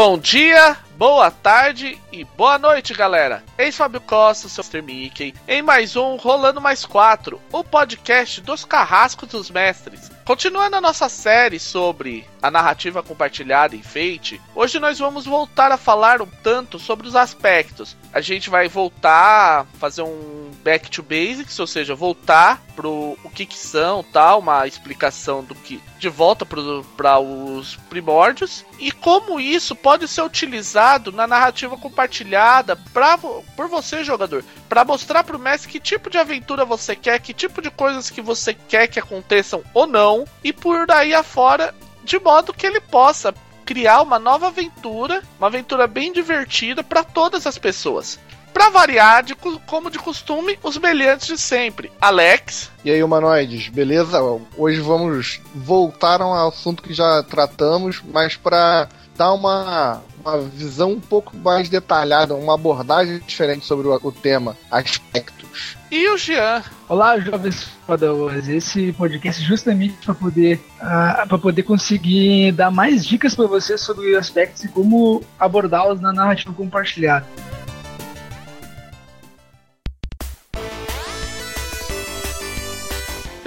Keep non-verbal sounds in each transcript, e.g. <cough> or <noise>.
Bom dia, boa tarde e boa noite, galera. Eis Fábio Costa, seu Mr. Mickey, em mais um Rolando Mais 4, o podcast dos carrascos dos mestres. Continuando a nossa série sobre a narrativa compartilhada em Fate, hoje nós vamos voltar a falar um tanto sobre os aspectos. A gente vai voltar a fazer um back to basics, ou seja, voltar pro o que que são, tal, uma explicação do que de volta para os primórdios. E como isso pode ser utilizado na narrativa compartilhada pra, por você, jogador, para mostrar para o mestre que tipo de aventura você quer, que tipo de coisas que você quer que aconteçam ou não, e por aí afora, de modo que ele possa criar uma nova aventura, uma aventura bem divertida para todas as pessoas. Pra variar, de, como de costume, os brilhantes de sempre. Alex. E aí, humanoides, beleza? Hoje vamos voltar a um assunto que já tratamos, mas para dar uma, uma visão um pouco mais detalhada, uma abordagem diferente sobre o, o tema, aspectos. E o Jean? Olá, jovens padawans. Esse podcast é justamente para poder uh, ah, para poder conseguir dar mais dicas para vocês sobre aspectos e como abordá-los na narrativa compartilhada.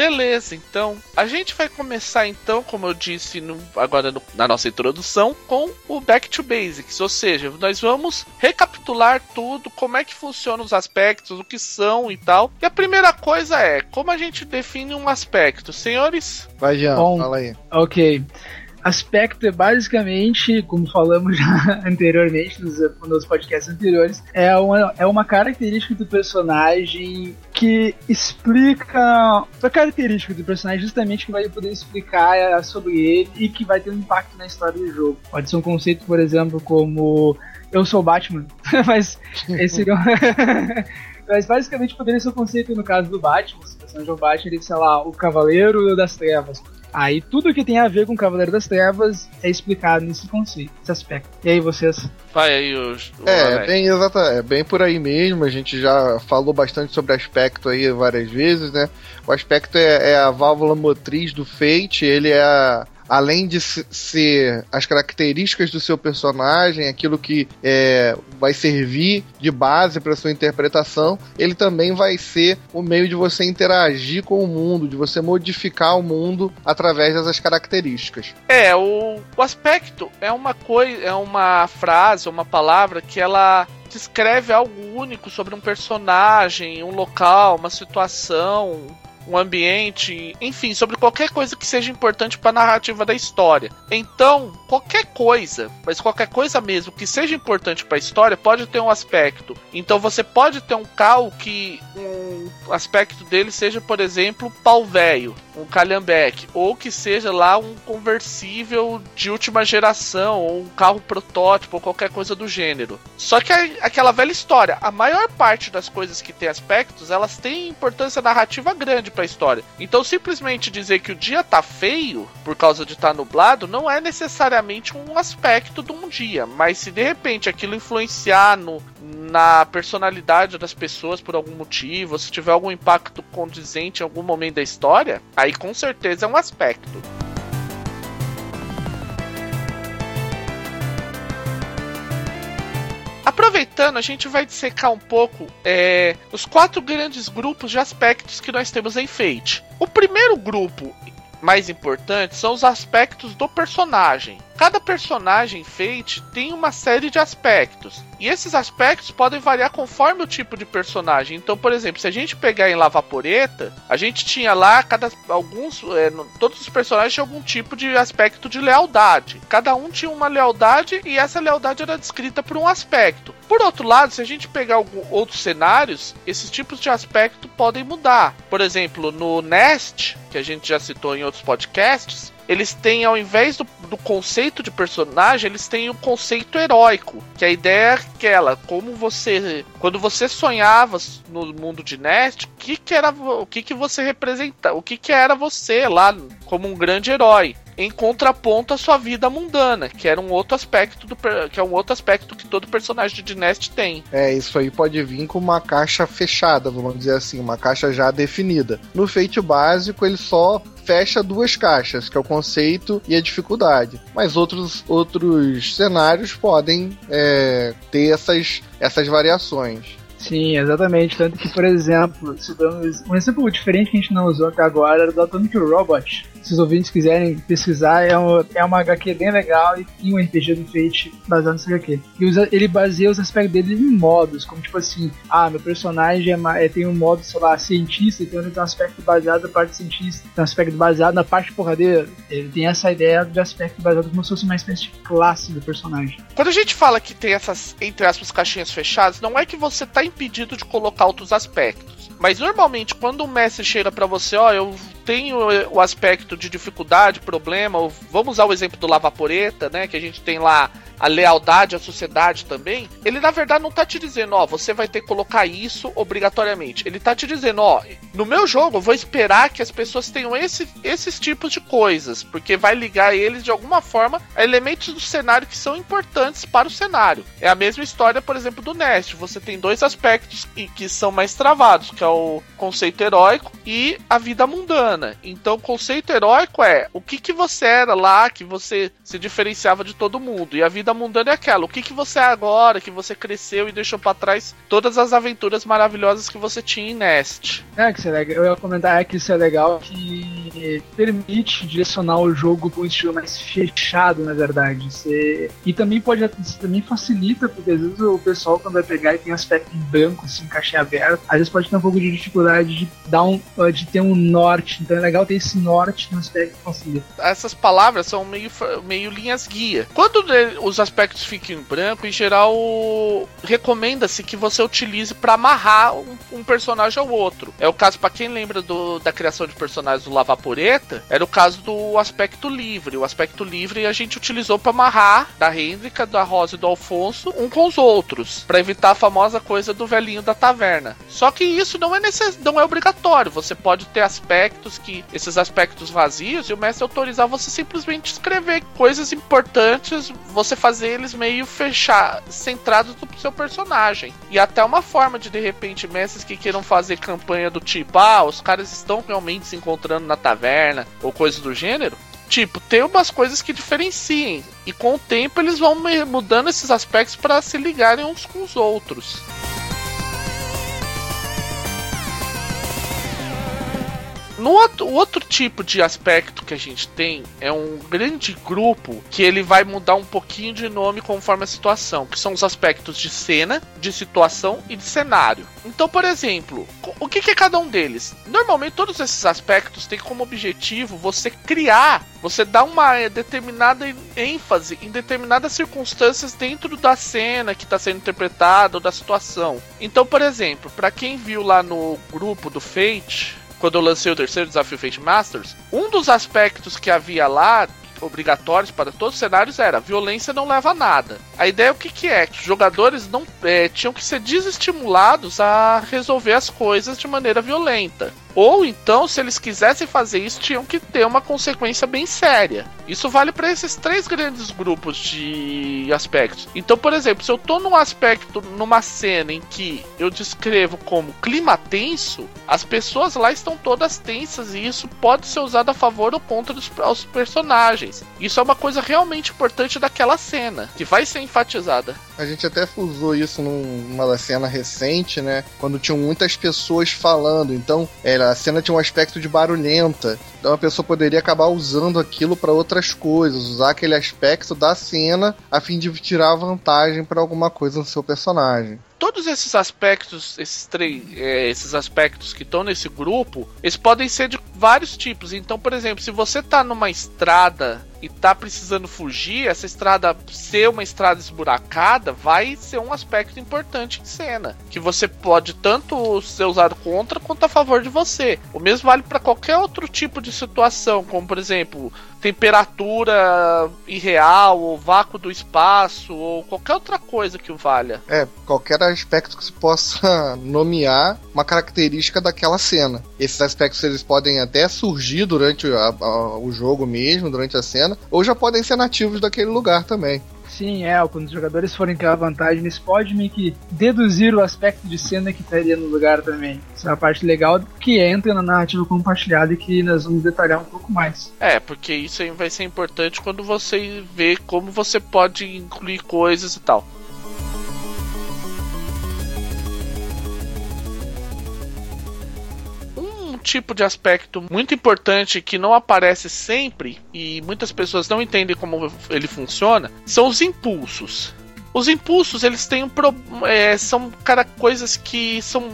Beleza, então a gente vai começar então, como eu disse no, agora no, na nossa introdução, com o Back to Basics, ou seja, nós vamos recapitular tudo, como é que funcionam os aspectos, o que são e tal. E a primeira coisa é como a gente define um aspecto, senhores? Vai, Jean, Bom, fala aí. Ok. Aspecto é basicamente, como falamos já <laughs> anteriormente nos, nos podcasts anteriores, é uma, é uma característica do personagem que explica a característica do personagem justamente que vai poder explicar é, sobre ele e que vai ter um impacto na história do jogo. Pode ser um conceito, por exemplo, como eu sou Batman, <laughs> mas esse <laughs> Mas basicamente poderia ser o conceito no caso do Batman, se o personagem é o Batman, ele, sei lá, o Cavaleiro das Trevas. Aí tudo que tem a ver com Cavaleiro das Trevas é explicado nesse conceito, nesse aspecto. E aí vocês? Vai aí os. É, é bem exata, é bem por aí mesmo. A gente já falou bastante sobre aspecto aí várias vezes, né? O aspecto é, é a válvula motriz do Fate, ele é a, além de ser as características do seu personagem, aquilo que é, vai servir de base para sua interpretação, ele também vai ser o meio de você interagir com o mundo, de você modificar o mundo através dessas características. É, o, o aspecto é uma coisa, é uma frase, uma palavra que ela descreve algo único sobre um personagem, um local, uma situação, um ambiente, enfim, sobre qualquer coisa que seja importante para a narrativa da história. Então, qualquer coisa, mas qualquer coisa mesmo que seja importante para a história pode ter um aspecto. Então você pode ter um cal que um aspecto dele seja, por exemplo, pau velho, um calhambeque, ou que seja lá um conversível de última geração, ou um carro protótipo, ou qualquer coisa do gênero. Só que aquela velha história, a maior parte das coisas que tem aspectos, elas têm importância narrativa grande para a história. Então, simplesmente dizer que o dia tá feio por causa de estar tá nublado não é necessariamente um aspecto de um dia, mas se de repente aquilo influenciar no, na personalidade das pessoas por algum motivo, se tiver algum impacto condizente em algum momento da história, aí com certeza é um aspecto. Aproveitando, a gente vai dissecar um pouco é, os quatro grandes grupos de aspectos que nós temos em Fate. O primeiro grupo mais importante são os aspectos do personagem. Cada personagem Fate tem uma série de aspectos. E esses aspectos podem variar conforme o tipo de personagem. Então, por exemplo, se a gente pegar em Lavaporeta, a gente tinha lá cada alguns. É, todos os personagens tinham algum tipo de aspecto de lealdade. Cada um tinha uma lealdade e essa lealdade era descrita por um aspecto. Por outro lado, se a gente pegar algum, outros cenários, esses tipos de aspecto podem mudar. Por exemplo, no Nest, que a gente já citou em outros podcasts, eles têm, ao invés do, do, conceito de personagem, eles têm o conceito heróico. Que a ideia é aquela, como você. Quando você sonhava no mundo de Nest, o que, que era. O que, que você representa? O que, que era você lá como um grande herói? em contraponto à sua vida mundana, que era um outro aspecto do que é um outro aspecto que todo personagem de Nest tem. É, isso aí pode vir com uma caixa fechada, vamos dizer assim, uma caixa já definida. No feito básico, ele só fecha duas caixas, que é o conceito e a dificuldade. Mas outros, outros cenários podem é, ter essas, essas variações. Sim, exatamente. Tanto que, por exemplo, um exemplo diferente que a gente não usou até agora era do Atomic Robot, se os ouvintes quiserem pesquisar, é, um, é uma HQ bem legal e um RPG do Fate baseado nessa HQ. E usa, ele baseia os aspectos dele em modos, como tipo assim, ah, meu personagem é, é, tem um modo, sei lá, cientista, então ele tem um aspecto baseado na parte cientista, tem um aspecto baseado na parte porradeira. Ele tem essa ideia de aspecto baseado como se fosse uma espécie de classe do personagem. Quando a gente fala que tem essas, entre aspas, caixinhas fechadas, não é que você está impedido de colocar outros aspectos. Mas normalmente, quando o mestre chega para você, ó, eu tenho o aspecto de dificuldade, problema, vamos usar o exemplo do lavaporeta, né, que a gente tem lá a lealdade à sociedade também, ele na verdade não tá te dizendo, ó, você vai ter que colocar isso obrigatoriamente. Ele tá te dizendo, ó, no meu jogo eu vou esperar que as pessoas tenham esse, esses tipos de coisas, porque vai ligar eles de alguma forma a elementos do cenário que são importantes para o cenário. É a mesma história, por exemplo, do Nest. Você tem dois aspectos que, que são mais travados, que é o conceito heróico e a vida mundana. Então, o conceito heróico é o que, que você era lá, que você se diferenciava de todo mundo, e a vida vida mundana é aquela. O que, que você é agora, que você cresceu e deixou para trás todas as aventuras maravilhosas que você tinha em Nest. É, que isso é legal. Eu ia comentar é que isso é legal que permite direcionar o jogo para um estilo mais fechado, na verdade. Você... E também pode também facilita, porque às vezes o pessoal quando vai pegar e tem aspecto em branco, assim, caixinha aberta, às vezes pode ter um pouco de dificuldade de dar um, de ter um norte. Então é legal ter esse norte no aspecto que facilita. Essas palavras são meio, meio linhas guia. Quando os aspectos fiquem em branco, em geral recomenda-se que você utilize para amarrar um, um, personagem ao outro. É o caso, para quem lembra do, da criação de personagens do Lavaporeta, era o caso do aspecto livre. O aspecto livre a gente utilizou para amarrar da Hendrika, da Rosa e do Alfonso um com os outros, para evitar a famosa coisa do velhinho da taverna. Só que isso não é, necess... não é obrigatório. Você pode ter aspectos que esses aspectos vazios e o mestre autorizar você simplesmente escrever coisas importantes, você fazer eles meio fechar, centrados no seu personagem. E até uma forma de de repente mestres que queiram fazer campanha do tipo, ah, os caras estão realmente se encontrando na taverna ou coisas do gênero. Tipo, tem umas coisas que diferenciem. E com o tempo eles vão mudando esses aspectos para se ligarem uns com os outros. No outro, outro tipo de aspecto que a gente tem é um grande grupo que ele vai mudar um pouquinho de nome conforme a situação, que são os aspectos de cena, de situação e de cenário. Então, por exemplo, o que é cada um deles? Normalmente todos esses aspectos têm como objetivo você criar, você dar uma determinada ênfase em determinadas circunstâncias dentro da cena que está sendo interpretada ou da situação. Então, por exemplo, para quem viu lá no grupo do Fate, quando eu lancei o terceiro desafio Fate Masters, um dos aspectos que havia lá obrigatórios para todos os cenários era violência não leva a nada. A ideia é o que, que é? Que os jogadores não é, tinham que ser desestimulados a resolver as coisas de maneira violenta. Ou então, se eles quisessem fazer isso, tinham que ter uma consequência bem séria. Isso vale para esses três grandes grupos de aspectos. Então, por exemplo, se eu tô num aspecto, numa cena em que eu descrevo como clima tenso, as pessoas lá estão todas tensas e isso pode ser usado a favor ou contra dos, os personagens. Isso é uma coisa realmente importante daquela cena, que vai ser enfatizada. A gente até usou isso numa cena recente, né? Quando tinham muitas pessoas falando. Então, é, a cena tinha um aspecto de barulhenta. Então a pessoa poderia acabar usando aquilo para outras coisas, usar aquele aspecto da cena a fim de tirar vantagem para alguma coisa no seu personagem todos esses aspectos, esses três, é, esses aspectos que estão nesse grupo, eles podem ser de vários tipos. Então, por exemplo, se você está numa estrada e tá precisando fugir, essa estrada ser uma estrada esburacada vai ser um aspecto importante em cena, que você pode tanto ser usado contra quanto a favor de você. O mesmo vale para qualquer outro tipo de situação, como por exemplo, temperatura irreal, ou vácuo do espaço, ou qualquer outra coisa que o valha. É, qualquer aspecto que se possa <laughs> nomear uma característica daquela cena. Esses aspectos eles podem até surgir durante a, a, o jogo mesmo, durante a cena, ou já podem ser nativos daquele lugar também. Sim, é, quando os jogadores forem criar vantagem, eles podem meio que deduzir o aspecto de cena que estaria no lugar também. Isso é a parte legal que entra na narrativa compartilhada e que nós vamos detalhar um pouco mais. É, porque isso vai ser importante quando você vê como você pode incluir coisas e tal. Tipo de aspecto muito importante que não aparece sempre e muitas pessoas não entendem como ele funciona são os impulsos. Os impulsos eles têm um pro, é, são cara coisas que são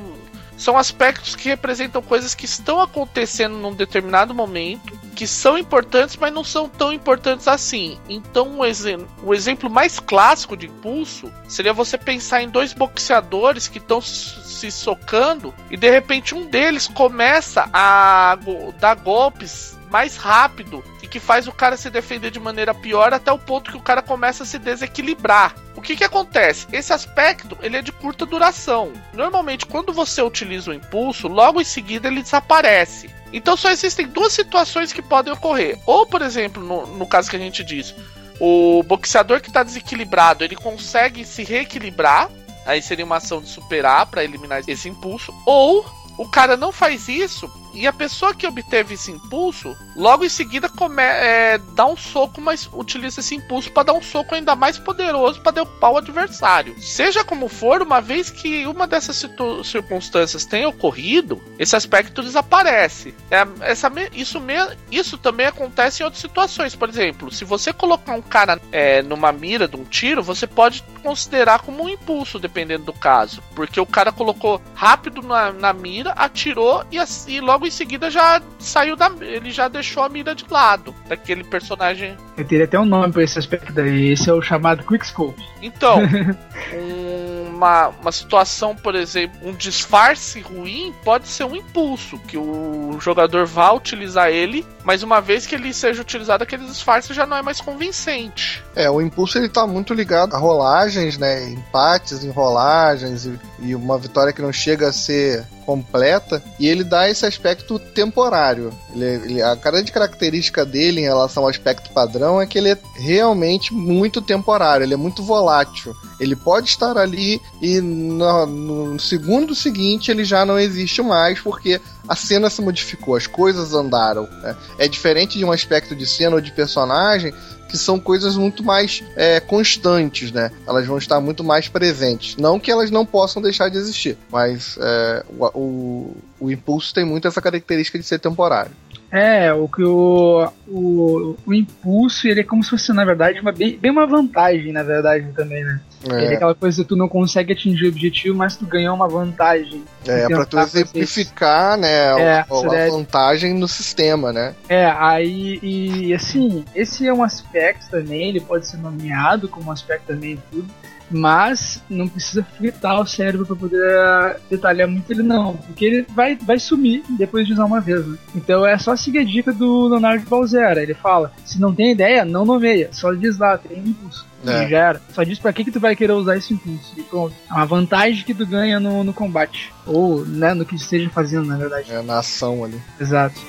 são aspectos que representam coisas que estão acontecendo num determinado momento, que são importantes, mas não são tão importantes assim. Então, o, o exemplo mais clássico de impulso seria você pensar em dois boxeadores que estão se socando e de repente um deles começa a dar golpes mais rápido e que faz o cara se defender de maneira pior até o ponto que o cara começa a se desequilibrar. O que que acontece? Esse aspecto ele é de curta duração. Normalmente quando você utiliza o impulso, logo em seguida ele desaparece. Então só existem duas situações que podem ocorrer. Ou, por exemplo, no, no caso que a gente diz, o boxeador que está desequilibrado, ele consegue se reequilibrar Aí seria uma ação de superar para eliminar esse impulso. Ou o cara não faz isso e a pessoa que obteve esse impulso, logo em seguida come, é, dá um soco, mas utiliza esse impulso para dar um soco ainda mais poderoso para derrubar o adversário. Seja como for, uma vez que uma dessas circunstâncias tenha ocorrido, esse aspecto desaparece. É, essa, isso, me, isso também acontece em outras situações. Por exemplo, se você colocar um cara é, numa mira de um tiro, você pode considerar como um impulso, dependendo do caso. Porque o cara colocou rápido na, na mira, atirou e, e logo em seguida já saiu da. Ele já deixou a mira de lado daquele personagem. Eu teria até um nome pra esse aspecto daí. Esse é o chamado Quickscope. Então, <laughs> uma, uma situação, por exemplo, um disfarce ruim pode ser um impulso, que o jogador vá utilizar ele, mas uma vez que ele seja utilizado, aquele disfarce já não é mais convincente. É, o impulso ele tá muito ligado a rolagens, né? Empates em rolagens e, e uma vitória que não chega a ser completa e ele dá esse aspecto temporário. Ele, ele, a grande característica dele em relação ao aspecto padrão é que ele é realmente muito temporário, ele é muito volátil. Ele pode estar ali e no, no segundo seguinte ele já não existe mais porque a cena se modificou, as coisas andaram. Né? É diferente de um aspecto de cena ou de personagem que são coisas muito mais é, constantes, né? Elas vão estar muito mais presentes. Não que elas não possam deixar de existir, mas é, o, o, o impulso tem muito essa característica de ser temporário. É, o que o, o, o impulso, ele é como se fosse, na verdade, uma, bem, bem uma vantagem, na verdade, também, né? É. Ele é aquela coisa que tu não consegue atingir o objetivo, mas tu ganhou uma vantagem. É, pra tu exemplificar, né, é, a, a vantagem no sistema, né? É, aí, e assim, esse é um aspecto também, ele pode ser nomeado como um aspecto também tudo, mas não precisa fritar o cérebro para poder detalhar muito ele não, porque ele vai, vai sumir depois de usar uma vez, né? Então é só seguir a dica do Leonardo Balzera, ele fala, se não tem ideia, não nomeia, só diz lá, tem impulso. É. Já era. Só diz pra que, que tu vai querer usar esse impulso. E pronto. É uma vantagem que tu ganha no, no combate. Ou, né, no que esteja fazendo, na verdade. É, na ação ali. Exato.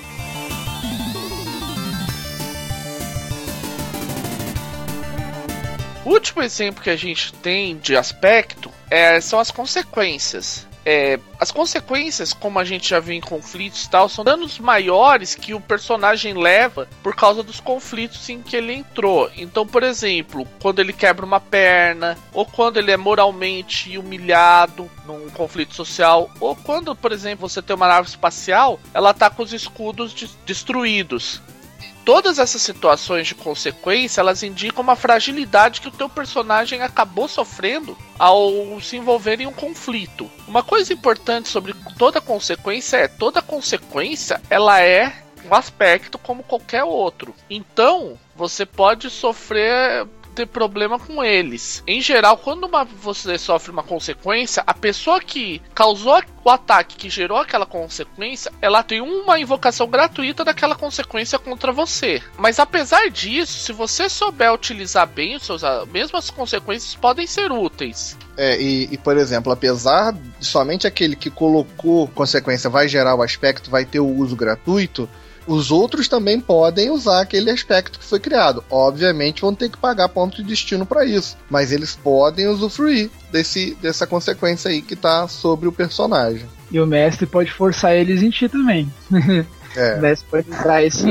Último exemplo que a gente tem de aspecto é, são as consequências. É, as consequências, como a gente já viu em conflitos e tal, são danos maiores que o personagem leva por causa dos conflitos em que ele entrou. Então, por exemplo, quando ele quebra uma perna, ou quando ele é moralmente humilhado num conflito social, ou quando, por exemplo, você tem uma nave espacial, ela tá com os escudos de destruídos todas essas situações de consequência, elas indicam uma fragilidade que o teu personagem acabou sofrendo ao se envolver em um conflito. Uma coisa importante sobre toda consequência é toda consequência, ela é um aspecto como qualquer outro. Então, você pode sofrer ter problema com eles. Em geral, quando uma, você sofre uma consequência, a pessoa que causou o ataque que gerou aquela consequência, ela tem uma invocação gratuita daquela consequência contra você. Mas apesar disso, se você souber utilizar bem os seus, mesmo as consequências podem ser úteis. É, e, e, por exemplo, apesar de somente aquele que colocou consequência vai gerar o aspecto, vai ter o uso gratuito, os outros também podem usar aquele aspecto que foi criado. Obviamente vão ter que pagar ponto de destino para isso, mas eles podem usufruir desse, dessa consequência aí que tá sobre o personagem. E o mestre pode forçar eles em ti também. É. <laughs> o mestre pode entrar isso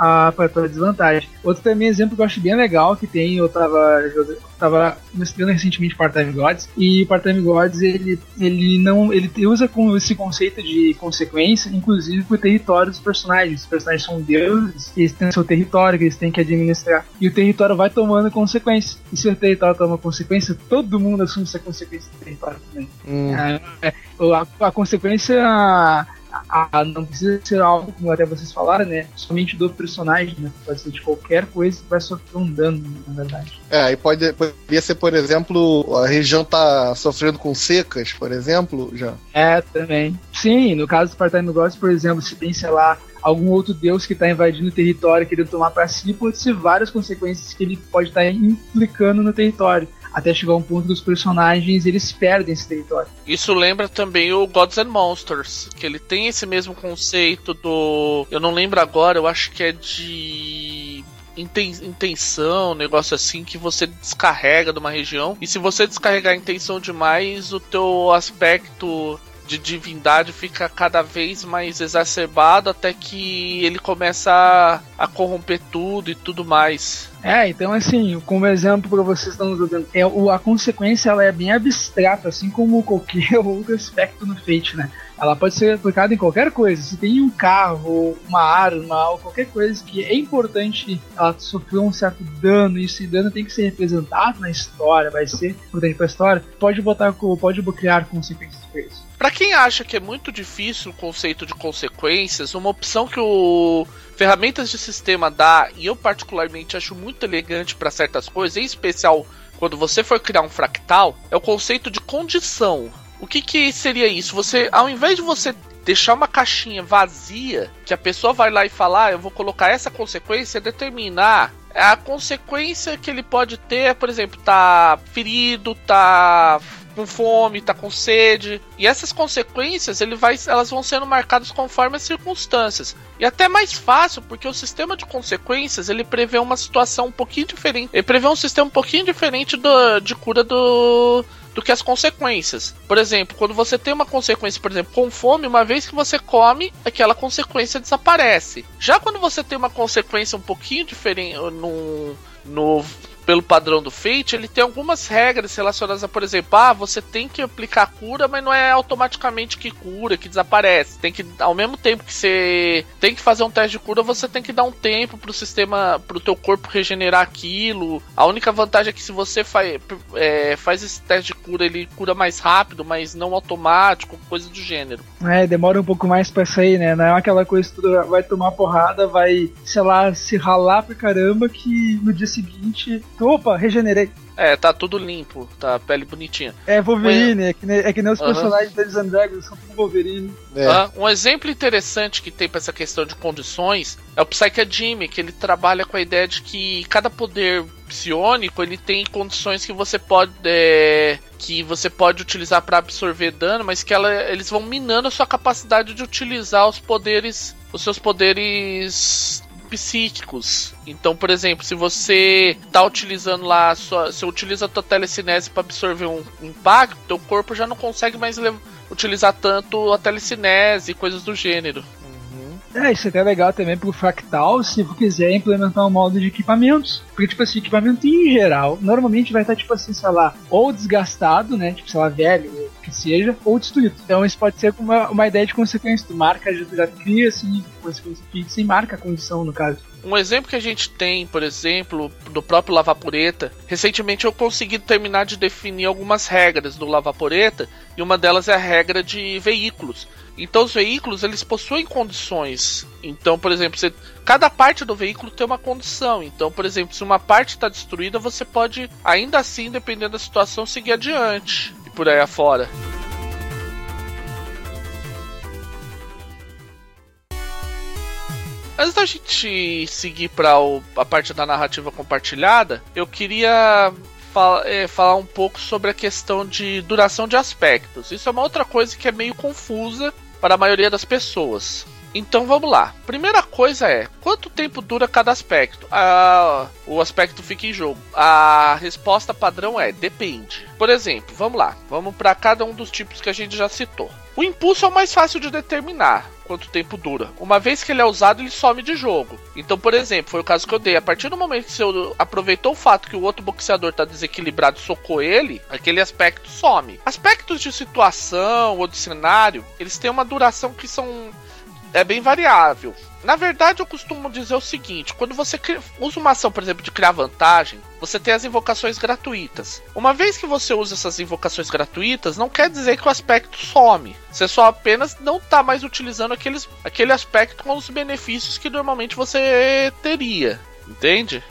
a, desvantagem. Outro também exemplo que eu acho bem legal que tem, eu tava, eu tava mestrando recentemente Part-Time Gods, e Part-Time Gods ele, ele não ele usa com esse conceito de consequência, inclusive pro território dos personagens. Os personagens são deuses, eles têm seu território que eles têm que administrar, e o território vai tomando consequência. E se o território toma consequência, todo mundo assume essa consequência do território também. Hum. É, é, a, a consequência a, não precisa ser algo, como até vocês falaram, né? Somente do personagem, né? Pode ser de qualquer coisa que vai sofrer um dano, na verdade. É, e pode, poderia ser, por exemplo, a região tá sofrendo com secas, por exemplo, já. É, também. Sim, no caso do Part-Time Gods, por exemplo, se tem, sei lá, algum outro deus que está invadindo o território, querendo tomar para si, pode ser várias consequências que ele pode estar tá implicando no território até chegar um ponto que os personagens eles perdem esse território. Isso lembra também o Gods and Monsters, que ele tem esse mesmo conceito do. Eu não lembro agora, eu acho que é de intenção, negócio assim que você descarrega de uma região. E se você descarregar a intenção demais, o teu aspecto de divindade fica cada vez mais exacerbado até que ele começa a, a corromper tudo e tudo mais. É, então assim, como exemplo para vocês estão usando, é, a consequência ela é bem abstrata, assim como qualquer <laughs> outro aspecto no Fate, né? Ela pode ser aplicada em qualquer coisa. Se tem um carro, uma arma, ou qualquer coisa que é importante ela sofreu um certo dano, e esse dano tem que ser representado na história, vai ser importante a história, pode botar, pode criar consequências para isso. Para quem acha que é muito difícil o conceito de consequências, uma opção que o ferramentas de sistema dá e eu particularmente acho muito elegante para certas coisas, em especial quando você for criar um fractal, é o conceito de condição. O que, que seria isso? Você, ao invés de você deixar uma caixinha vazia, que a pessoa vai lá e falar, ah, eu vou colocar essa consequência, determinar a consequência que ele pode ter, por exemplo, tá ferido, tá com fome, tá com sede. E essas consequências ele vai, elas vão sendo marcadas conforme as circunstâncias. E até mais fácil, porque o sistema de consequências ele prevê uma situação um pouquinho diferente. Ele prevê um sistema um pouquinho diferente do, de cura do, do que as consequências. Por exemplo, quando você tem uma consequência, por exemplo, com fome, uma vez que você come, aquela consequência desaparece. Já quando você tem uma consequência um pouquinho diferente no, no pelo padrão do Fate, ele tem algumas regras relacionadas a, por exemplo, ah, você tem que aplicar cura, mas não é automaticamente que cura, que desaparece. Tem que, ao mesmo tempo que você tem que fazer um teste de cura, você tem que dar um tempo pro sistema, pro teu corpo regenerar aquilo. A única vantagem é que se você faz, é, faz esse teste de cura, ele cura mais rápido, mas não automático, coisa do gênero. É, demora um pouco mais pra sair, né? Não é aquela coisa que tu vai tomar porrada, vai, sei lá, se ralar pra caramba, que no dia seguinte Opa, regenerei. É, tá tudo limpo, tá pele bonitinha. É Wolverine, é que, nem, é que nem os personagens deles Dragons são tudo Wolverine. É. Ah, um exemplo interessante que tem para essa questão de condições é o Psyche Jimmy, que ele trabalha com a ideia de que cada poder psionico ele tem condições que você pode é, que você pode utilizar para absorver dano, mas que ela, eles vão minando a sua capacidade de utilizar os poderes, os seus poderes psíquicos. Então, por exemplo, se você tá utilizando lá, sua, você utiliza a tua telecinese para absorver um impacto, teu corpo já não consegue mais utilizar tanto a telecinese e coisas do gênero. É, isso é até legal também pro Fractal, se quiser implementar um modo de equipamentos. Porque, tipo assim, equipamento em geral, normalmente vai estar, tipo assim, sei lá, ou desgastado, né? Tipo, sei lá, velho, que seja, ou destruído. Então isso pode ser uma, uma ideia de consequência. Tu marca, já, já cria, assim, consequência e marca a condição, no caso. Um exemplo que a gente tem, por exemplo, do próprio Lavaporeta, recentemente eu consegui terminar de definir algumas regras do Lavaporeta, e uma delas é a regra de veículos. Então os veículos eles possuem condições. Então, por exemplo, você, cada parte do veículo tem uma condição. Então, por exemplo, se uma parte está destruída, você pode, ainda assim, dependendo da situação, seguir adiante por aí afora. Antes da gente seguir para a parte da narrativa compartilhada, eu queria fala, é, falar um pouco sobre a questão de duração de aspectos. Isso é uma outra coisa que é meio confusa para a maioria das pessoas. Então vamos lá. Primeira coisa é quanto tempo dura cada aspecto? Ah, o aspecto fica em jogo. A resposta padrão é depende. Por exemplo, vamos lá. Vamos para cada um dos tipos que a gente já citou. O impulso é o mais fácil de determinar quanto tempo dura. Uma vez que ele é usado, ele some de jogo. Então, por exemplo, foi o caso que eu dei. A partir do momento que você aproveitou o fato que o outro boxeador está desequilibrado e socou ele, aquele aspecto some. Aspectos de situação ou de cenário, eles têm uma duração que são é bem variável. Na verdade, eu costumo dizer o seguinte: quando você usa uma ação, por exemplo, de criar vantagem, você tem as invocações gratuitas. Uma vez que você usa essas invocações gratuitas, não quer dizer que o aspecto some. Você só apenas não está mais utilizando aqueles, aquele aspecto com os benefícios que normalmente você teria. Entende?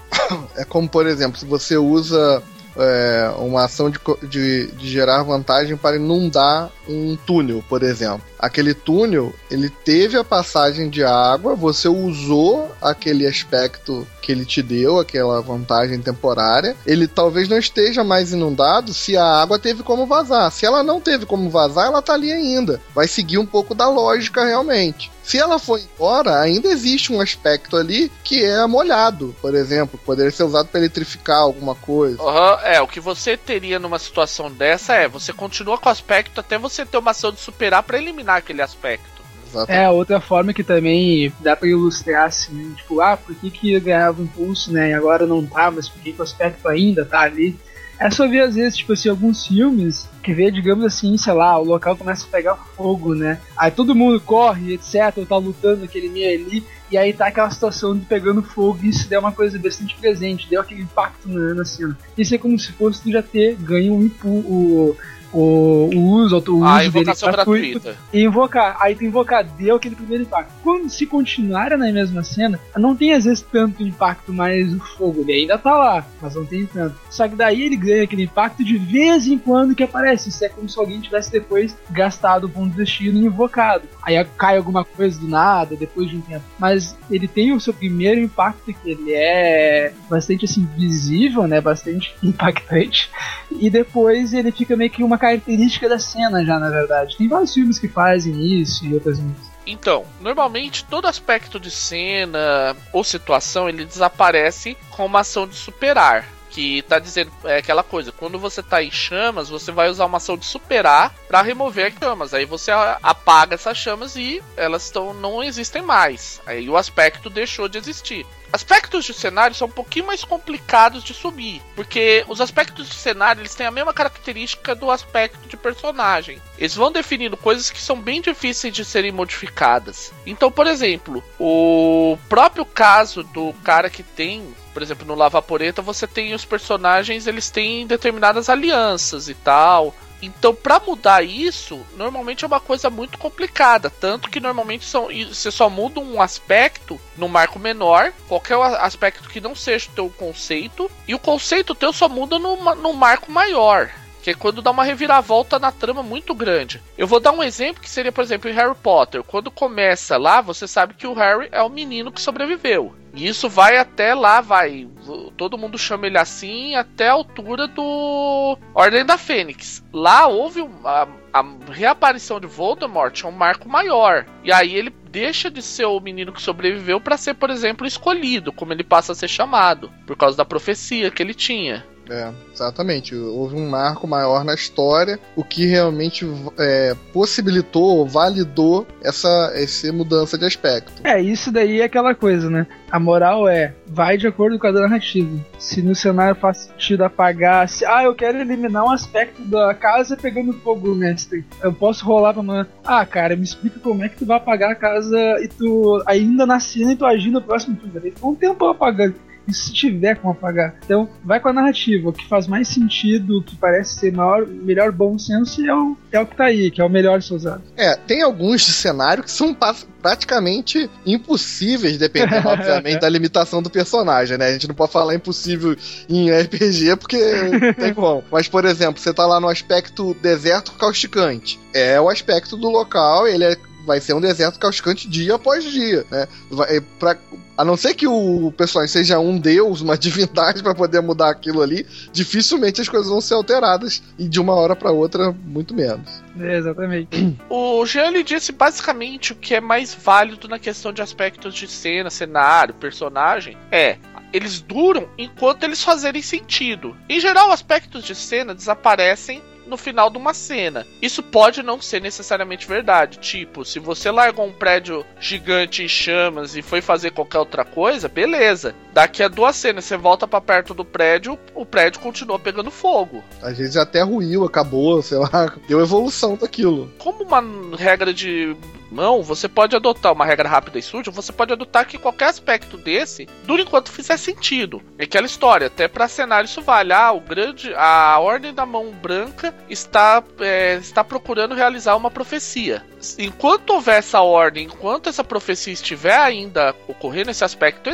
É como, por exemplo, se você usa é, uma ação de, de, de, gerar vantagem para inundar um túnel, por exemplo. Aquele túnel, ele teve a passagem de água, você usou aquele aspecto que ele te deu, aquela vantagem temporária. Ele talvez não esteja mais inundado se a água teve como vazar. Se ela não teve como vazar, ela tá ali ainda. Vai seguir um pouco da lógica realmente. Se ela for embora, ainda existe um aspecto ali que é molhado, por exemplo, poderia ser usado para eletrificar alguma coisa. Uhum, é, o que você teria numa situação dessa é você continua com o aspecto até você ter uma ação de superar para eliminar aquele aspecto. Exatamente. É, outra forma que também dá para ilustrar assim, tipo, ah, por que que ganhava impulso, né, e agora não tá, mas por que, que o aspecto ainda tá ali? É só ver às vezes, tipo assim, alguns filmes que vê, digamos assim, sei lá, o local começa a pegar fogo, né? Aí todo mundo corre, etc, ou tá lutando aquele meio ali, e aí tá aquela situação de pegando fogo, e isso deu uma coisa bastante presente, deu aquele impacto na cena. Isso é como se fosse tu já ter ganho um impulso o, o uso, o uso a invocação gratuita. E invocar. Aí tu invocar, deu aquele primeiro impacto. Quando se continuar na mesma cena, não tem às vezes tanto impacto, mas o fogo ele ainda tá lá, mas não tem tanto. Só que daí ele ganha aquele impacto de vez em quando que aparece. Isso é como se alguém tivesse depois gastado o ponto de destino e invocado. Aí cai alguma coisa do nada, depois de um tempo. Mas ele tem o seu primeiro impacto, que ele é bastante assim visível, né? Bastante <laughs> impactante. E depois ele fica meio que uma característica da cena já, na verdade. Tem vários filmes que fazem isso e outras. Então, normalmente todo aspecto de cena ou situação ele desaparece com uma ação de superar. Que tá dizendo é aquela coisa, quando você tá em chamas, você vai usar uma ação de superar para remover as chamas. Aí você apaga essas chamas e elas estão não existem mais. Aí o aspecto deixou de existir. Aspectos de cenário são um pouquinho mais complicados de subir, porque os aspectos de cenário eles têm a mesma característica do aspecto de personagem. Eles vão definindo coisas que são bem difíceis de serem modificadas. Então, por exemplo, o próprio caso do cara que tem, por exemplo, no Lavaporeta, você tem os personagens, eles têm determinadas alianças e tal. Então, para mudar isso, normalmente é uma coisa muito complicada. Tanto que normalmente são, você só muda um aspecto no marco menor, qualquer aspecto que não seja o teu conceito, e o conceito teu só muda no, no marco maior. Que é quando dá uma reviravolta na trama muito grande. Eu vou dar um exemplo que seria, por exemplo, em Harry Potter. Quando começa lá, você sabe que o Harry é o menino que sobreviveu. E isso vai até lá, vai. Todo mundo chama ele assim, até a altura do Ordem da Fênix. Lá houve a, a reaparição de Voldemort, é um marco maior. E aí ele deixa de ser o menino que sobreviveu para ser, por exemplo, escolhido, como ele passa a ser chamado, por causa da profecia que ele tinha. É, exatamente. Houve um marco maior na história, o que realmente é, possibilitou, validou essa, essa mudança de aspecto. É, isso daí é aquela coisa, né? A moral é, vai de acordo com a narrativa. Se no cenário faz sentido apagar, se, ah, eu quero eliminar um aspecto da casa pegando fogo, mestre. Eu posso rolar pra mano, ah, cara, me explica como é que tu vai apagar a casa e tu ainda na cena e tu agir no próximo turno. Um tempo apagando e se tiver como apagar. Então, vai com a narrativa. O que faz mais sentido, o que parece ser maior, melhor bom senso é o, é o que tá aí, que é o melhor de ser usado. É, tem alguns cenários que são praticamente impossíveis, dependendo, <laughs> obviamente, da limitação do personagem, né? A gente não pode falar impossível em RPG porque não tem como. Mas, por exemplo, você tá lá no aspecto deserto causticante. É o aspecto do local, ele é vai ser um deserto causcante dia após dia, né? Vai, é, pra, a não ser que o personagem seja um deus, uma <laughs> divindade para poder mudar aquilo ali, dificilmente as coisas vão ser alteradas e de uma hora para outra muito menos. É, exatamente. <clears throat> O Jean lhe disse basicamente o que é mais válido na questão de aspectos de cena, cenário, personagem. É, eles duram enquanto eles fazerem sentido. Em geral, aspectos de cena desaparecem no final de uma cena. Isso pode não ser necessariamente verdade. Tipo, se você largou um prédio gigante em chamas e foi fazer qualquer outra coisa, beleza. Daqui a duas cenas você volta para perto do prédio, o prédio continua pegando fogo. Às vezes até ruiu, acabou, sei lá, <laughs> deu evolução daquilo. Como uma regra de mão, você pode adotar uma regra rápida e suja, você pode adotar que qualquer aspecto desse dure enquanto fizer sentido. É aquela história, até para cenário isso vale. Ah, o grande, a ordem da mão branca está, é, está procurando realizar uma profecia. Enquanto houver essa ordem, enquanto essa profecia estiver ainda ocorrendo, esse aspecto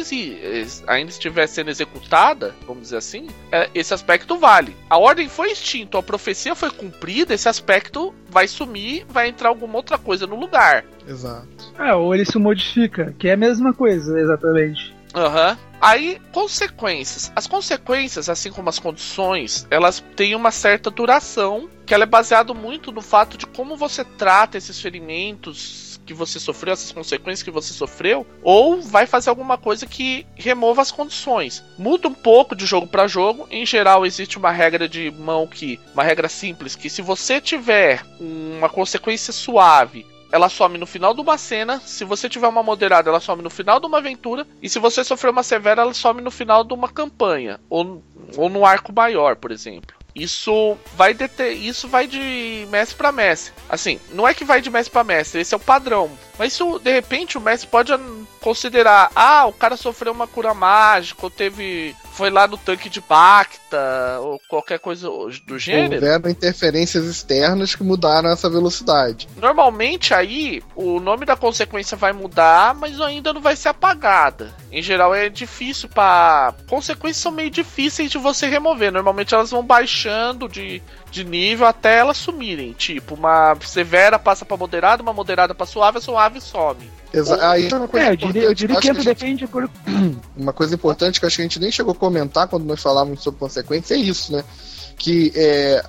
ainda estiver sendo executada, vamos dizer assim, é, esse aspecto vale. A ordem foi extinta, a profecia foi cumprida, esse aspecto vai sumir, vai entrar alguma outra coisa no lugar. Exato. É, ou ele se modifica, que é a mesma coisa, exatamente. Aham. Uhum. Aí, consequências. As consequências, assim como as condições, elas têm uma certa duração, que ela é baseado muito no fato de como você trata esses ferimentos que você sofreu, essas consequências que você sofreu, ou vai fazer alguma coisa que remova as condições. Muda um pouco de jogo para jogo. Em geral, existe uma regra de mão que, uma regra simples, que se você tiver uma consequência suave ela some no final de uma cena. Se você tiver uma moderada, ela some no final de uma aventura. E se você sofrer uma severa, ela some no final de uma campanha. Ou, ou no arco maior, por exemplo. Isso vai deter, isso vai de mestre para mestre. Assim, não é que vai de mestre para mestre, esse é o padrão. Mas isso, de repente, o mestre pode considerar, ah, o cara sofreu uma cura mágica, ou teve. Foi lá no tanque de Bacta, ou qualquer coisa do gênero. Houveram interferências externas que mudaram essa velocidade. Normalmente aí o nome da consequência vai mudar, mas ainda não vai ser apagada. Em geral é difícil para. Consequências são meio difíceis de você remover. Normalmente elas vão baixando de, de nível até elas sumirem. Tipo, uma severa passa para moderada, uma moderada para suave, a suave some. Exa aí é uma coisa é, eu diria, eu diria que, que gente, depende por... <clears throat> Uma coisa importante que acho que a gente nem chegou a comentar quando nós falávamos sobre consequência é isso, né? Que é,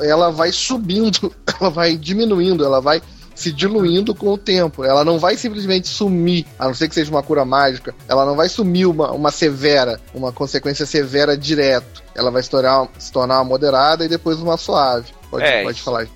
ela vai subindo, <laughs> ela vai diminuindo, ela vai se diluindo com o tempo. Ela não vai simplesmente sumir, a não ser que seja uma cura mágica, ela não vai sumir uma, uma severa, uma consequência severa direto. Ela vai se tornar, se tornar uma moderada e depois uma suave. Pode, é, pode falar.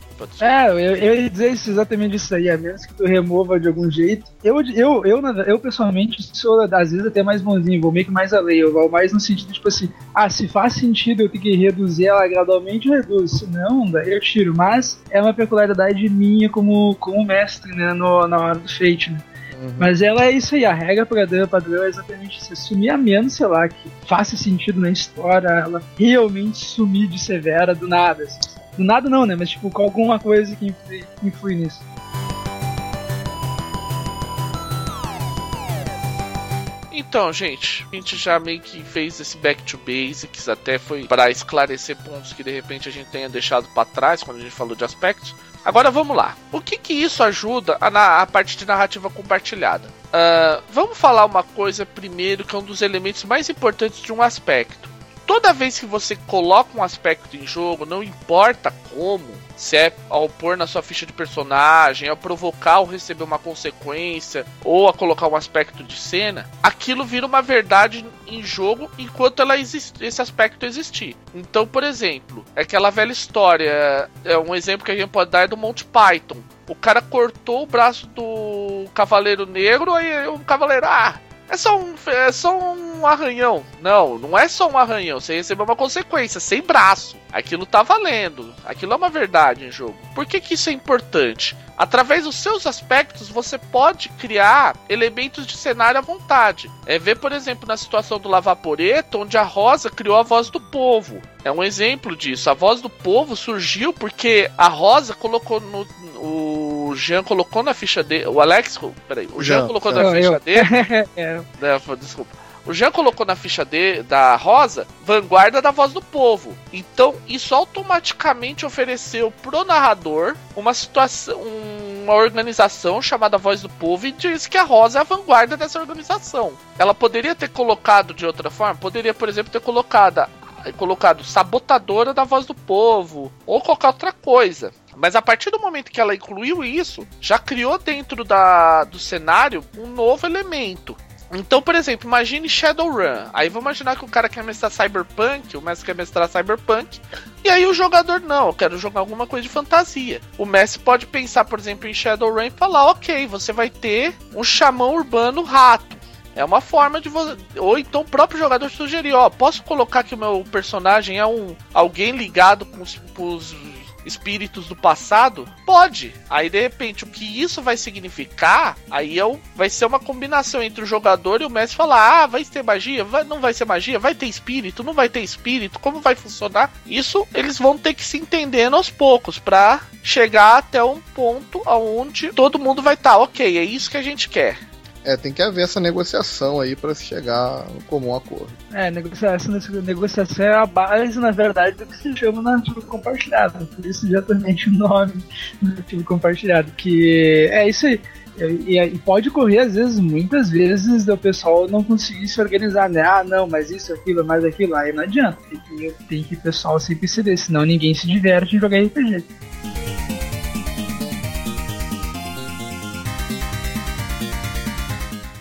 É, eu, eu ia dizer isso, exatamente isso aí, a menos que tu remova de algum jeito. Eu, eu, eu, eu pessoalmente sou, às vezes, até mais bonzinho, vou meio que mais além, eu vou mais no sentido, tipo assim, ah, se faz sentido eu ter que reduzir ela gradualmente, eu reduzo. Se não, daí eu tiro. Mas é uma peculiaridade minha como, como mestre, né, no, na hora do fate, né. Uhum. Mas ela é isso aí, a regra padrão, padrão é exatamente isso. Sumir a menos, sei lá, que faça sentido na história, ela realmente sumir de severa do nada. Assim. Do nada não, né? Mas tipo, com alguma coisa que influi, nisso. Então, gente, a gente já meio que fez esse back to basics, até foi para esclarecer pontos que de repente a gente tenha deixado para trás quando a gente falou de aspectos. Agora vamos lá. O que que isso ajuda a, na, a parte de narrativa compartilhada? Uh, vamos falar uma coisa primeiro que é um dos elementos mais importantes de um aspecto toda vez que você coloca um aspecto em jogo, não importa como, se é ao pôr na sua ficha de personagem, ao provocar ou receber uma consequência, ou a colocar um aspecto de cena, aquilo vira uma verdade em jogo enquanto ela existe, esse aspecto existir. Então, por exemplo, aquela velha história, é um exemplo que a gente pode dar é do Monty Python. O cara cortou o braço do Cavaleiro Negro, aí o Cavaleiro, ah, é só um, é só um arranhão. Não, não é só um arranhão. Você recebeu uma consequência, sem braço. Aquilo tá valendo. Aquilo é uma verdade em jogo. Por que, que isso é importante? Através dos seus aspectos, você pode criar elementos de cenário à vontade. É ver, por exemplo, na situação do Lavaporeto, onde a Rosa criou a voz do povo. É um exemplo disso. A voz do povo surgiu porque a Rosa colocou no. O Jean colocou na ficha dele. O Alex. Peraí. O Jean, Jean colocou na ficha eu. dele. <laughs> é. Desculpa. O Jean colocou na ficha de, da Rosa vanguarda da voz do povo. Então, isso automaticamente ofereceu pro narrador uma situação, um uma organização chamada Voz do Povo e diz que a Rosa é a vanguarda dessa organização. Ela poderia ter colocado de outra forma, poderia, por exemplo, ter colocado colocado sabotadora da voz do povo ou qualquer outra coisa. Mas a partir do momento que ela incluiu isso, já criou dentro da, do cenário um novo elemento. Então, por exemplo, imagine Shadowrun. Aí vamos imaginar que o cara quer mestrar Cyberpunk, o mestre quer mestrar Cyberpunk, e aí o jogador não, eu quero jogar alguma coisa de fantasia. O mestre pode pensar, por exemplo, em Shadowrun e falar: ok, você vai ter um xamã urbano rato. É uma forma de você. Ou então o próprio jogador sugerir: ó, posso colocar que o meu personagem é um alguém ligado com os, com os espíritos do passado? Pode. Aí de repente o que isso vai significar, aí é vai ser uma combinação entre o jogador e o mestre falar: "Ah, vai ter magia? Vai, não vai ser magia? Vai ter espírito? Não vai ter espírito? Como vai funcionar?" Isso eles vão ter que se entendendo aos poucos para chegar até um ponto aonde todo mundo vai estar, tá, OK, é isso que a gente quer. É, tem que haver essa negociação aí para se chegar no comum acordo. É, negociação, negociação é a base, na verdade, do que se chama narrativa compartilhada. Por isso exatamente o nome narrativa compartilhado. Que é isso aí. E, e, pode ocorrer, às vezes, muitas vezes, do pessoal não conseguir se organizar, né? Ah, não, mas isso, aquilo, mais aquilo. Aí não adianta. Tem que, tem que o pessoal sempre ceder, senão ninguém se diverte em jogar RPG.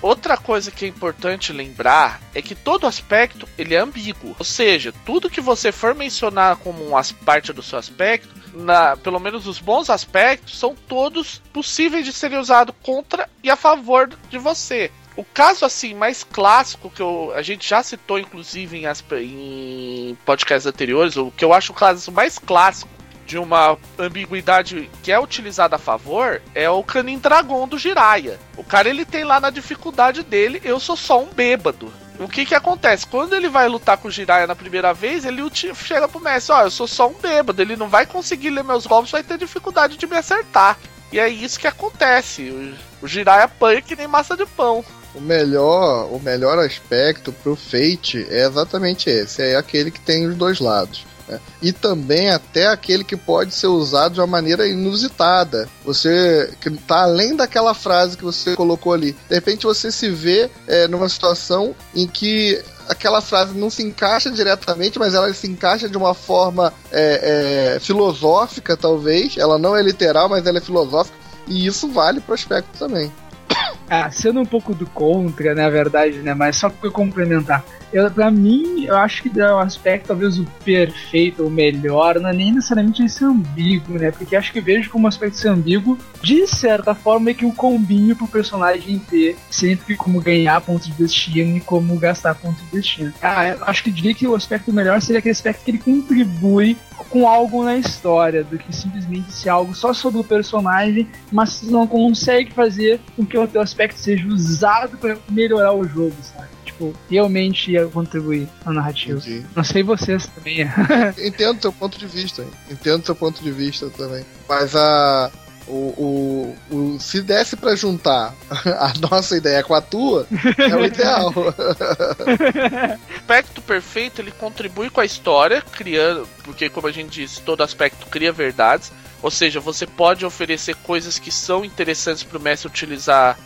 Outra coisa que é importante lembrar é que todo aspecto ele é ambíguo, ou seja, tudo que você for mencionar como uma parte do seu aspecto, na, pelo menos os bons aspectos, são todos possíveis de serem usados contra e a favor de você. O caso assim mais clássico que eu, a gente já citou inclusive em, em podcasts anteriores, o que eu acho o caso mais clássico de uma ambiguidade que é utilizada a favor é o Canin Dragon do Jiraiya. O cara ele tem lá na dificuldade dele, eu sou só um bêbado. O que que acontece? Quando ele vai lutar com o Jiraiya na primeira vez, ele chega pro mestre, ó, oh, eu sou só um bêbado, ele não vai conseguir ler meus golpes, vai ter dificuldade de me acertar. E é isso que acontece. O, Jiraiya apanha que nem massa de pão. O melhor, o melhor aspecto pro Fate é exatamente esse, é aquele que tem os dois lados. Né? E também até aquele que pode ser usado de uma maneira inusitada. Você que está além daquela frase que você colocou ali. De repente você se vê é, numa situação em que aquela frase não se encaixa diretamente, mas ela se encaixa de uma forma é, é, filosófica, talvez. Ela não é literal, mas ela é filosófica. E isso vale para o aspecto também. <coughs> Ah, sendo um pouco do contra, na verdade, né? Mas só para complementar. Eu, pra mim, eu acho que dá um aspecto talvez o perfeito ou melhor, não é nem necessariamente esse ambíguo, né? Porque acho que vejo como um aspecto ser ambíguo, de certa forma, é que um combinho pro personagem ter sempre como ganhar pontos de destino e como gastar pontos de destino. Ah, acho que diria que o aspecto melhor seria aquele aspecto que ele contribui com algo na história, do que simplesmente ser algo só sobre o personagem, mas não consegue fazer com que o teu aspecto seja usado para melhorar o jogo, sabe? Tipo, realmente ia contribuir na narrativa. Entendi. Não sei vocês também. <laughs> Entendo seu ponto de vista, entendo seu ponto de vista também. Mas a o, o, o, se desse para juntar <laughs> a nossa ideia com a tua, é o ideal. o <laughs> aspecto perfeito ele contribui com a história, criando, porque como a gente disse, todo aspecto cria verdades. Ou seja, você pode oferecer coisas que são interessantes para o mestre utilizar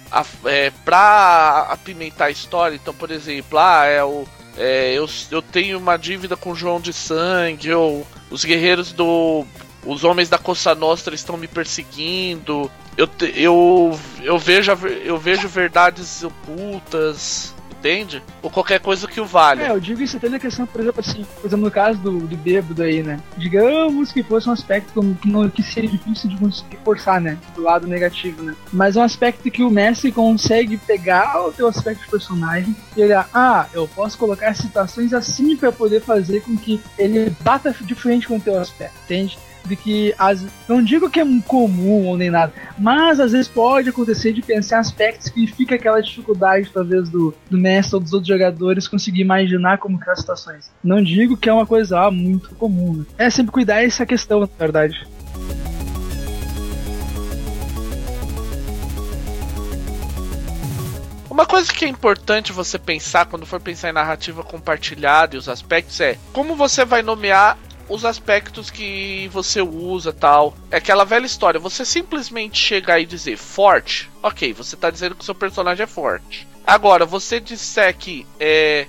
é, para apimentar a história. Então, por exemplo, ah, é o, é, eu, eu tenho uma dívida com João de Sangue, ou os guerreiros do os homens da Costa Nostra estão me perseguindo. Eu, eu, eu, vejo, eu vejo verdades ocultas entende? Ou qualquer coisa que o valha. É, eu digo isso até na questão, por exemplo, assim, por exemplo, no caso do, do bêbado aí, né? Digamos que fosse um aspecto como que, não, que seria difícil de conseguir forçar, né? Do lado negativo, né? Mas é um aspecto que o mestre consegue pegar o teu aspecto de personagem e olhar, ah, eu posso colocar situações assim para poder fazer com que ele bata de frente com o teu aspecto, entende? De que as, não digo que é comum ou nem nada, mas às vezes pode acontecer de pensar aspectos que fica aquela dificuldade talvez do, do mestre ou dos outros jogadores conseguir imaginar como que é as situações. Não digo que é uma coisa ah, muito comum. Né? É sempre cuidar essa questão, na verdade. Uma coisa que é importante você pensar quando for pensar em narrativa compartilhada e os aspectos é como você vai nomear os aspectos que você usa tal. É aquela velha história. Você simplesmente chegar e dizer forte, ok, você tá dizendo que o seu personagem é forte. Agora, você disser que é,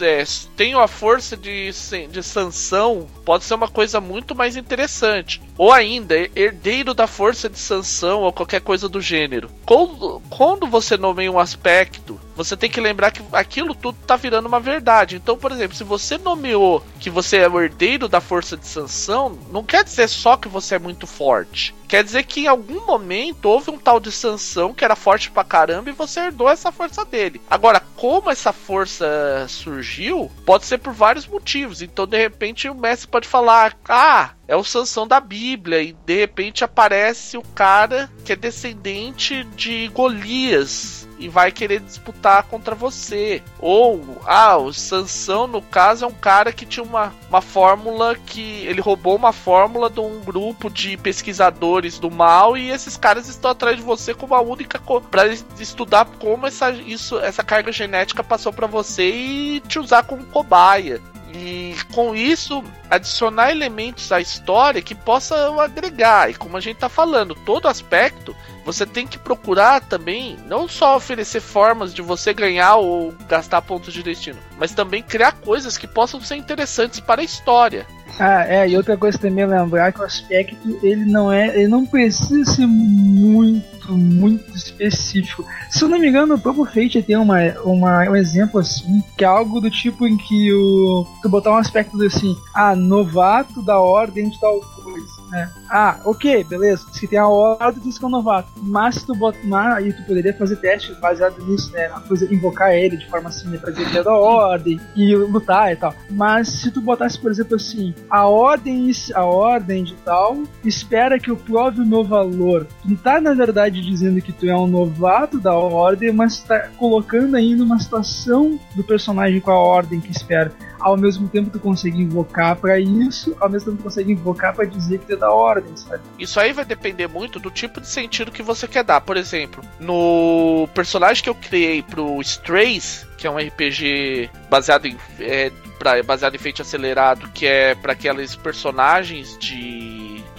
é, tenho a força de, de sanção, pode ser uma coisa muito mais interessante. Ou ainda, herdeiro da força de sanção ou qualquer coisa do gênero. Quando, quando você nomeia um aspecto, você tem que lembrar que aquilo tudo tá virando uma verdade. Então, por exemplo, se você nomeou que você é o herdeiro da força de sanção, não quer dizer só que você é muito forte. Quer dizer que em algum momento houve um tal de sanção que era forte pra caramba e você herdou essa força dele. Agora, como essa força surgiu, pode ser por vários motivos. Então, de repente, o mestre pode falar: Ah, é o Sansão da Bíblia, e de repente aparece o cara que é descendente de Golias e vai querer disputar contra você. Ou, ah, o Sansão, no caso, é um cara que tinha uma, uma fórmula que. Ele roubou uma fórmula de um grupo de pesquisadores do mal e esses caras estão atrás de você como a única. para estudar como essa, isso, essa carga genética passou para você e te usar como cobaia. E com isso, adicionar elementos à história que possam agregar. E como a gente está falando, todo aspecto você tem que procurar também não só oferecer formas de você ganhar ou gastar pontos de destino, mas também criar coisas que possam ser interessantes para a história. Ah, é, e outra coisa também é lembrar que o aspecto ele não é, ele não precisa ser muito, muito específico. Se eu não me engano, o próprio Fate tem uma, uma, um exemplo assim, que é algo do tipo em que o tu botar um aspecto assim, ah, novato da ordem de tal coisa. É. Ah, ok, beleza. Se tem a ordem, diz que é um novato. Mas se tu botar aí, tu poderia fazer testes baseado nisso, né? Coisa, invocar ele de forma assim, né, pra dizer que é da ordem e lutar e tal. Mas se tu botasse, por exemplo, assim, a ordem, a ordem de tal espera que eu prove o meu valor. Tu não tá, na verdade, dizendo que tu é um novato da ordem, mas tá colocando aí numa situação do personagem com a ordem que espera ao mesmo tempo tu consegue invocar para isso, ao mesmo tempo tu consegue invocar para dizer que tu é da ordem, sabe? Isso aí vai depender muito do tipo de sentido que você quer dar. Por exemplo, no personagem que eu criei pro Strays, que é um RPG baseado em é, pra, baseado em feito acelerado, que é para aqueles personagens de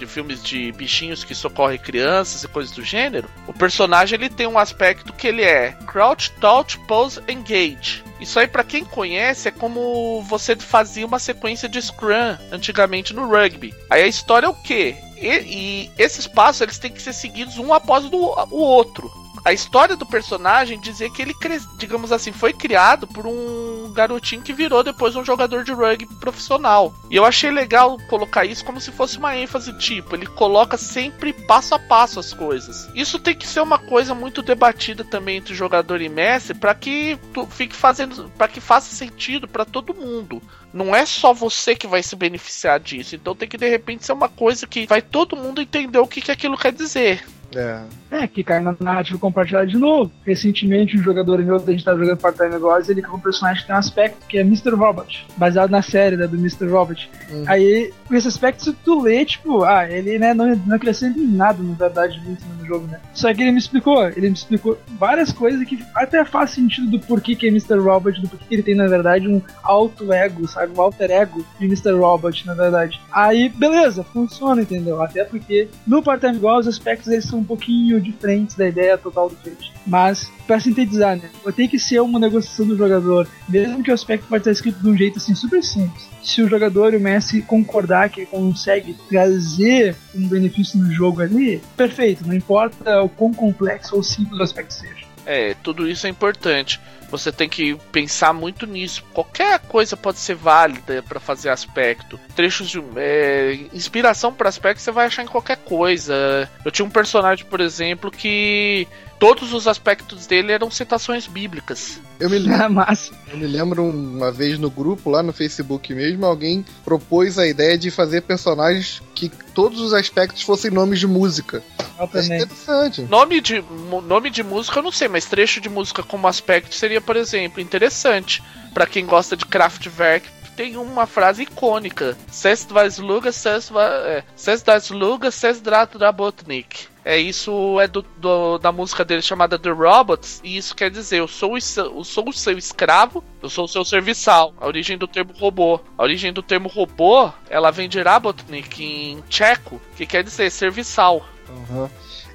de filmes de bichinhos que socorrem crianças e coisas do gênero, o personagem ele tem um aspecto que ele é crouch, touch, pose, engage. Isso aí, para quem conhece, é como você fazia uma sequência de Scrum antigamente no rugby. Aí a história é o quê? E, e esses passos eles têm que ser seguidos um após o, o outro a história do personagem dizia que ele, digamos assim, foi criado por um garotinho que virou depois um jogador de rugby profissional. E eu achei legal colocar isso como se fosse uma ênfase tipo, ele coloca sempre passo a passo as coisas. Isso tem que ser uma coisa muito debatida também entre jogador e mestre para que tu fique fazendo, para que faça sentido para todo mundo não é só você que vai se beneficiar disso. Então tem que de repente ser uma coisa que vai todo mundo entender o que, que aquilo quer dizer. É. É, que cai na narrativa compartilhada de novo. Recentemente, um jogador meu, a gente tava jogando Part-Time Gods, ele com um personagem que tem um aspecto que é Mr. Robot, baseado na série né, do Mr. Robot. Uhum. Aí, com esse aspecto, se tu lê, tipo, ah, ele né, não, não acrescenta em nada, na verdade, muito no jogo, né? Só que ele me explicou, ele me explicou várias coisas que até faz sentido do porquê que é Mr. Robot, do porquê que ele tem, na verdade, um alto ego, sabe? Um alter ego de Mr. Robot, na verdade. Aí, beleza, funciona, entendeu? Até porque no Part-Time Gods, os aspectos eles são um pouquinho diferentes da ideia total do Fate. Mas, para sintetizar, né? Vai ter que ser uma negociação do jogador, mesmo que o aspecto pode estar escrito de um jeito assim super simples. Se o jogador e o mestre concordar que consegue trazer um benefício no jogo ali, perfeito, não importa o quão complexo ou simples o aspecto seja. É, tudo isso é importante. Você tem que pensar muito nisso. Qualquer coisa pode ser válida para fazer aspecto. Trechos de é, inspiração para aspecto você vai achar em qualquer coisa. Eu tinha um personagem, por exemplo, que todos os aspectos dele eram citações bíblicas. Eu me lembro, <laughs> eu me lembro uma vez no grupo, lá no Facebook mesmo, alguém propôs a ideia de fazer personagens que todos os aspectos fossem nomes de música. É interessante. Nome de, nome de música eu não sei, mas trecho de música como aspecto seria, por exemplo, interessante. para quem gosta de Kraftwerk, tem uma frase icônica. Ses das Luga, Ses, é, das Luga, Ses Drabotnik É isso é do, do, da música dele chamada The Robots, e isso quer dizer eu sou, o, sou o seu escravo, eu sou o seu serviçal. A origem do termo robô. A origem do termo robô, ela vem de Rabotnik em tcheco, que quer dizer serviçal. Uhum.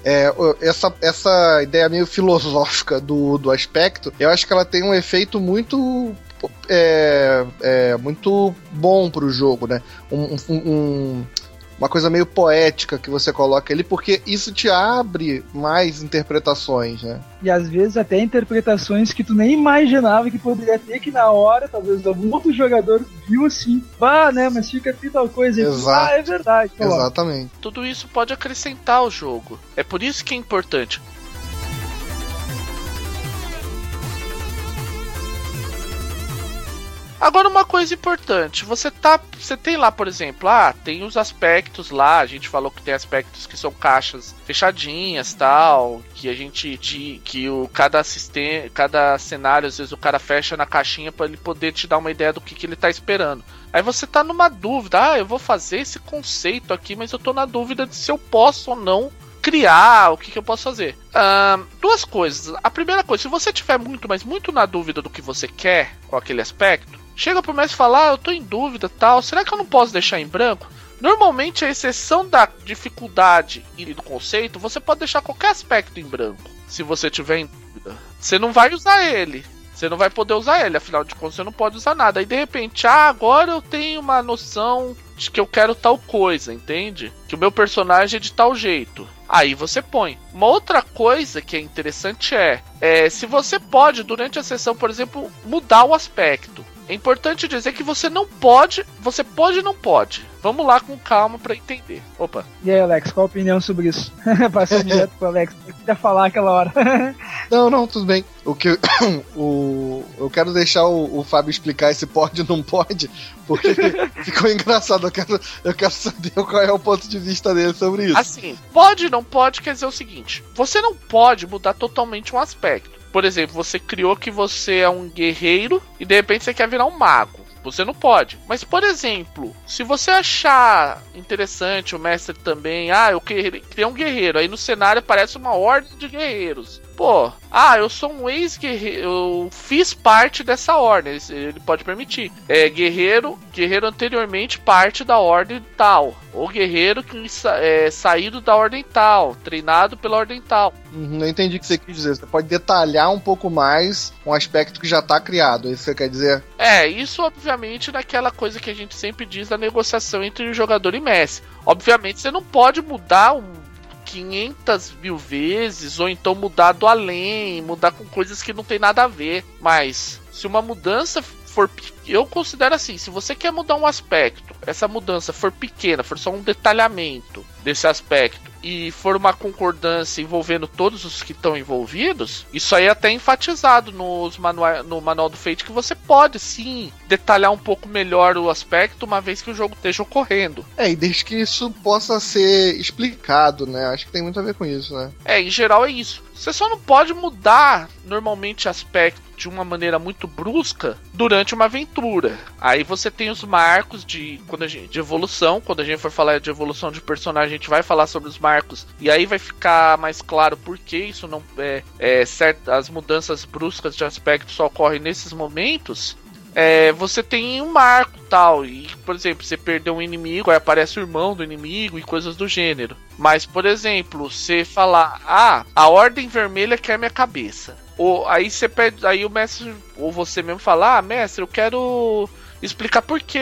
É, essa, essa ideia meio filosófica do, do aspecto, eu acho que ela tem um efeito muito é, é, muito bom pro jogo, né? Um, um, um, uma coisa meio poética que você coloca ali, porque isso te abre mais interpretações, né? E às vezes até interpretações que tu nem imaginava que poderia ter, que na hora, talvez algum outro jogador viu assim, ah, né, mas fica aqui tal coisa. Exato. Ah, é verdade. Exatamente. Tudo isso pode acrescentar ao jogo. É por isso que é importante. Agora uma coisa importante, você tá, você tem lá, por exemplo, ah, tem os aspectos lá, a gente falou que tem aspectos que são caixas fechadinhas, tal, que a gente de, que o cada sistema, cada cenário às vezes o cara fecha na caixinha para ele poder te dar uma ideia do que, que ele tá esperando. Aí você tá numa dúvida, ah, eu vou fazer esse conceito aqui, mas eu tô na dúvida de se eu posso ou não criar, o que, que eu posso fazer. Duas coisas. A primeira coisa, se você tiver muito, mas muito na dúvida do que você quer com aquele aspecto, chega pro mestre e fala: ah, eu tô em dúvida tal, será que eu não posso deixar em branco? Normalmente, a exceção da dificuldade e do conceito, você pode deixar qualquer aspecto em branco. Se você tiver em dúvida, você não vai usar ele. Você não vai poder usar ele, afinal de contas você não pode usar nada. Aí de repente, ah, agora eu tenho uma noção de que eu quero tal coisa, entende? Que o meu personagem é de tal jeito. Aí você põe. Uma outra coisa que é interessante é, é se você pode, durante a sessão, por exemplo, mudar o aspecto. É importante dizer que você não pode, você pode e não pode. Vamos lá com calma para entender. Opa. E aí, Alex, qual a opinião sobre isso? <laughs> Passando direto pro Alex, eu queria falar aquela hora. <laughs> não, não, tudo bem. O que <coughs> o eu quero deixar o, o Fábio explicar esse pode ou não pode, porque <laughs> ficou engraçado. Eu quero, eu quero saber qual é o ponto de vista dele sobre isso. Assim, pode não pode quer dizer o seguinte: você não pode mudar totalmente um aspecto. Por exemplo, você criou que você é um guerreiro e de repente você quer virar um mago. Você não pode. Mas, por exemplo, se você achar interessante o mestre também, ah, eu criei um guerreiro, aí no cenário aparece uma ordem de guerreiros. Pô, ah, eu sou um ex-guerreiro, eu fiz parte dessa ordem, ele pode permitir. É guerreiro, guerreiro anteriormente parte da ordem tal, ou guerreiro que é saído da ordem tal, treinado pela ordem tal. Uhum, eu entendi o que você quis dizer. Você pode detalhar um pouco mais um aspecto que já está criado, é isso que você quer dizer? É, isso obviamente naquela coisa que a gente sempre diz da negociação entre o jogador e Messi. Obviamente você não pode mudar um 500 mil vezes, ou então mudar do além, mudar com coisas que não tem nada a ver. Mas se uma mudança for. Eu considero assim: se você quer mudar um aspecto, essa mudança for pequena, for só um detalhamento desse aspecto, e for uma concordância envolvendo todos os que estão envolvidos, isso aí é até enfatizado nos manual, no manual do Fate que você pode sim detalhar um pouco melhor o aspecto, uma vez que o jogo esteja ocorrendo. É, e desde que isso possa ser explicado, né? Acho que tem muito a ver com isso, né? É, em geral é isso. Você só não pode mudar normalmente aspecto de uma maneira muito brusca durante uma aventura. Aí você tem os marcos de quando gente, de evolução, quando a gente for falar de evolução de personagem, a gente vai falar sobre os marcos e aí vai ficar mais claro por que isso não é, é certo, as mudanças bruscas de aspecto só ocorrem nesses momentos. É, você tem um marco tal, e por exemplo, você perdeu um inimigo, aí aparece o irmão do inimigo e coisas do gênero. Mas, por exemplo, você falar, ah, a ordem vermelha quer minha cabeça. Ou aí você pede, aí o mestre, ou você mesmo fala, ah, mestre, eu quero explicar por que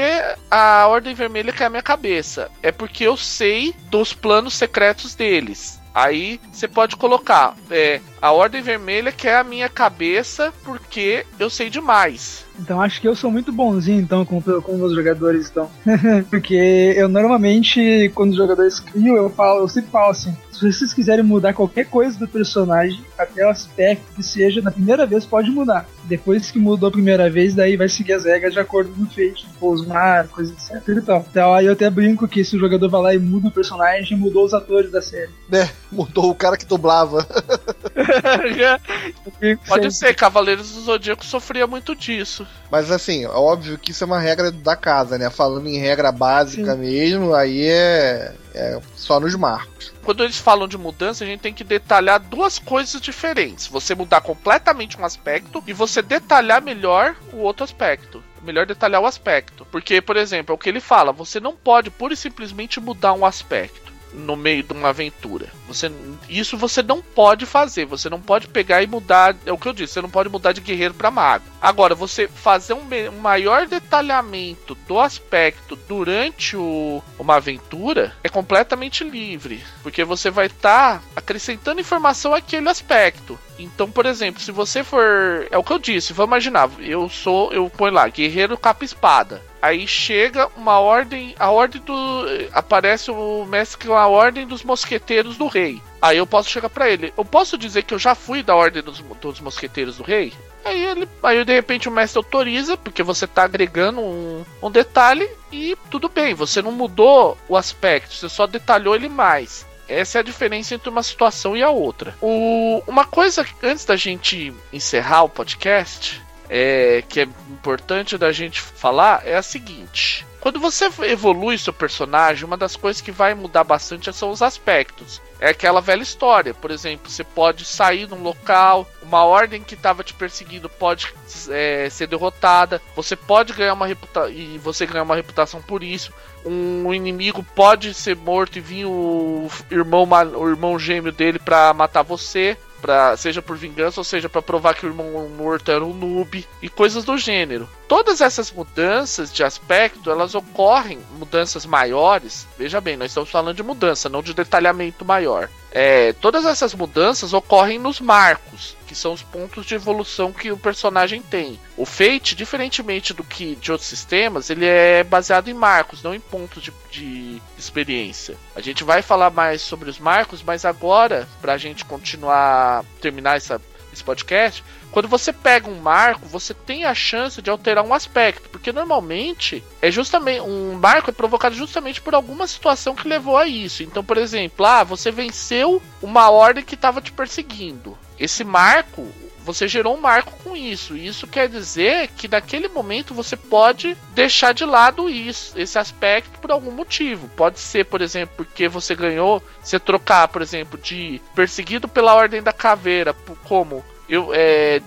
a Ordem Vermelha quer a minha cabeça. É porque eu sei dos planos secretos deles. Aí você pode colocar, é, a Ordem Vermelha quer a minha cabeça porque eu sei demais. Então acho que eu sou muito bonzinho então com, com os jogadores então. <laughs> porque eu normalmente, quando os jogadores criam, eu falo, eu sempre falo assim, se vocês quiserem mudar qualquer coisa do personagem, até o aspecto que seja, na primeira vez pode mudar. Depois que mudou a primeira vez, daí vai seguir as regras de acordo com o feito, tipo, os marcos, etc e tal. Então aí eu até brinco que se o jogador vai lá e muda o personagem, mudou os atores da série. É, mudou o cara que dublava. <laughs> Pode ser, Cavaleiros do Zodíaco sofria muito disso. Mas assim, é óbvio que isso é uma regra da casa, né? Falando em regra básica Sim. mesmo, aí é, é só nos marcos. Quando eles falam de mudança, a gente tem que detalhar duas coisas diferentes. Você mudar completamente um aspecto e você detalhar melhor o outro aspecto melhor detalhar o aspecto. Porque, por exemplo, é o que ele fala: você não pode pura e simplesmente mudar um aspecto no meio de uma aventura. Você, isso você não pode fazer. Você não pode pegar e mudar. É o que eu disse. Você não pode mudar de guerreiro para mago. Agora, você fazer um, um, maior detalhamento do aspecto durante o, uma aventura é completamente livre, porque você vai estar tá acrescentando informação àquele aspecto. Então, por exemplo, se você for. É o que eu disse, vamos imaginar, eu sou. Eu ponho lá, guerreiro capa espada. Aí chega uma ordem. A ordem do. Aparece o mestre com a ordem dos mosqueteiros do rei. Aí eu posso chegar para ele. Eu posso dizer que eu já fui da ordem dos, dos mosqueteiros do rei? Aí ele. Aí de repente o mestre autoriza, porque você tá agregando um, um detalhe e tudo bem, você não mudou o aspecto, você só detalhou ele mais. Essa é a diferença entre uma situação e a outra. O, uma coisa antes da gente encerrar o podcast, é, que é importante da gente falar, é a seguinte. Quando você evolui seu personagem, uma das coisas que vai mudar bastante são os aspectos. É aquela velha história, por exemplo, você pode sair num local, uma ordem que estava te perseguindo pode é, ser derrotada, você pode ganhar uma reputação e você ganhar uma reputação por isso. Um inimigo pode ser morto e vir o irmão, o irmão gêmeo dele para matar você pra, seja por vingança ou seja para provar que o irmão morto era um noob e coisas do gênero. Todas essas mudanças de aspecto, elas ocorrem, mudanças maiores. Veja bem, nós estamos falando de mudança, não de detalhamento maior. É, todas essas mudanças ocorrem nos marcos, que são os pontos de evolução que o personagem tem. O Fate, diferentemente do que de outros sistemas, ele é baseado em marcos, não em pontos de, de experiência. A gente vai falar mais sobre os marcos, mas agora, para a gente continuar, terminar essa, esse podcast, quando você pega um marco, você tem a chance de alterar um aspecto, porque normalmente é justamente um marco é provocado justamente por alguma situação que levou a isso. Então, por exemplo, ah, você venceu uma ordem que estava te perseguindo. Esse marco, você gerou um marco com isso. Isso quer dizer que naquele momento você pode deixar de lado isso, esse aspecto por algum motivo. Pode ser, por exemplo, porque você ganhou, você trocar, por exemplo, de perseguido pela Ordem da Caveira, como eu, é,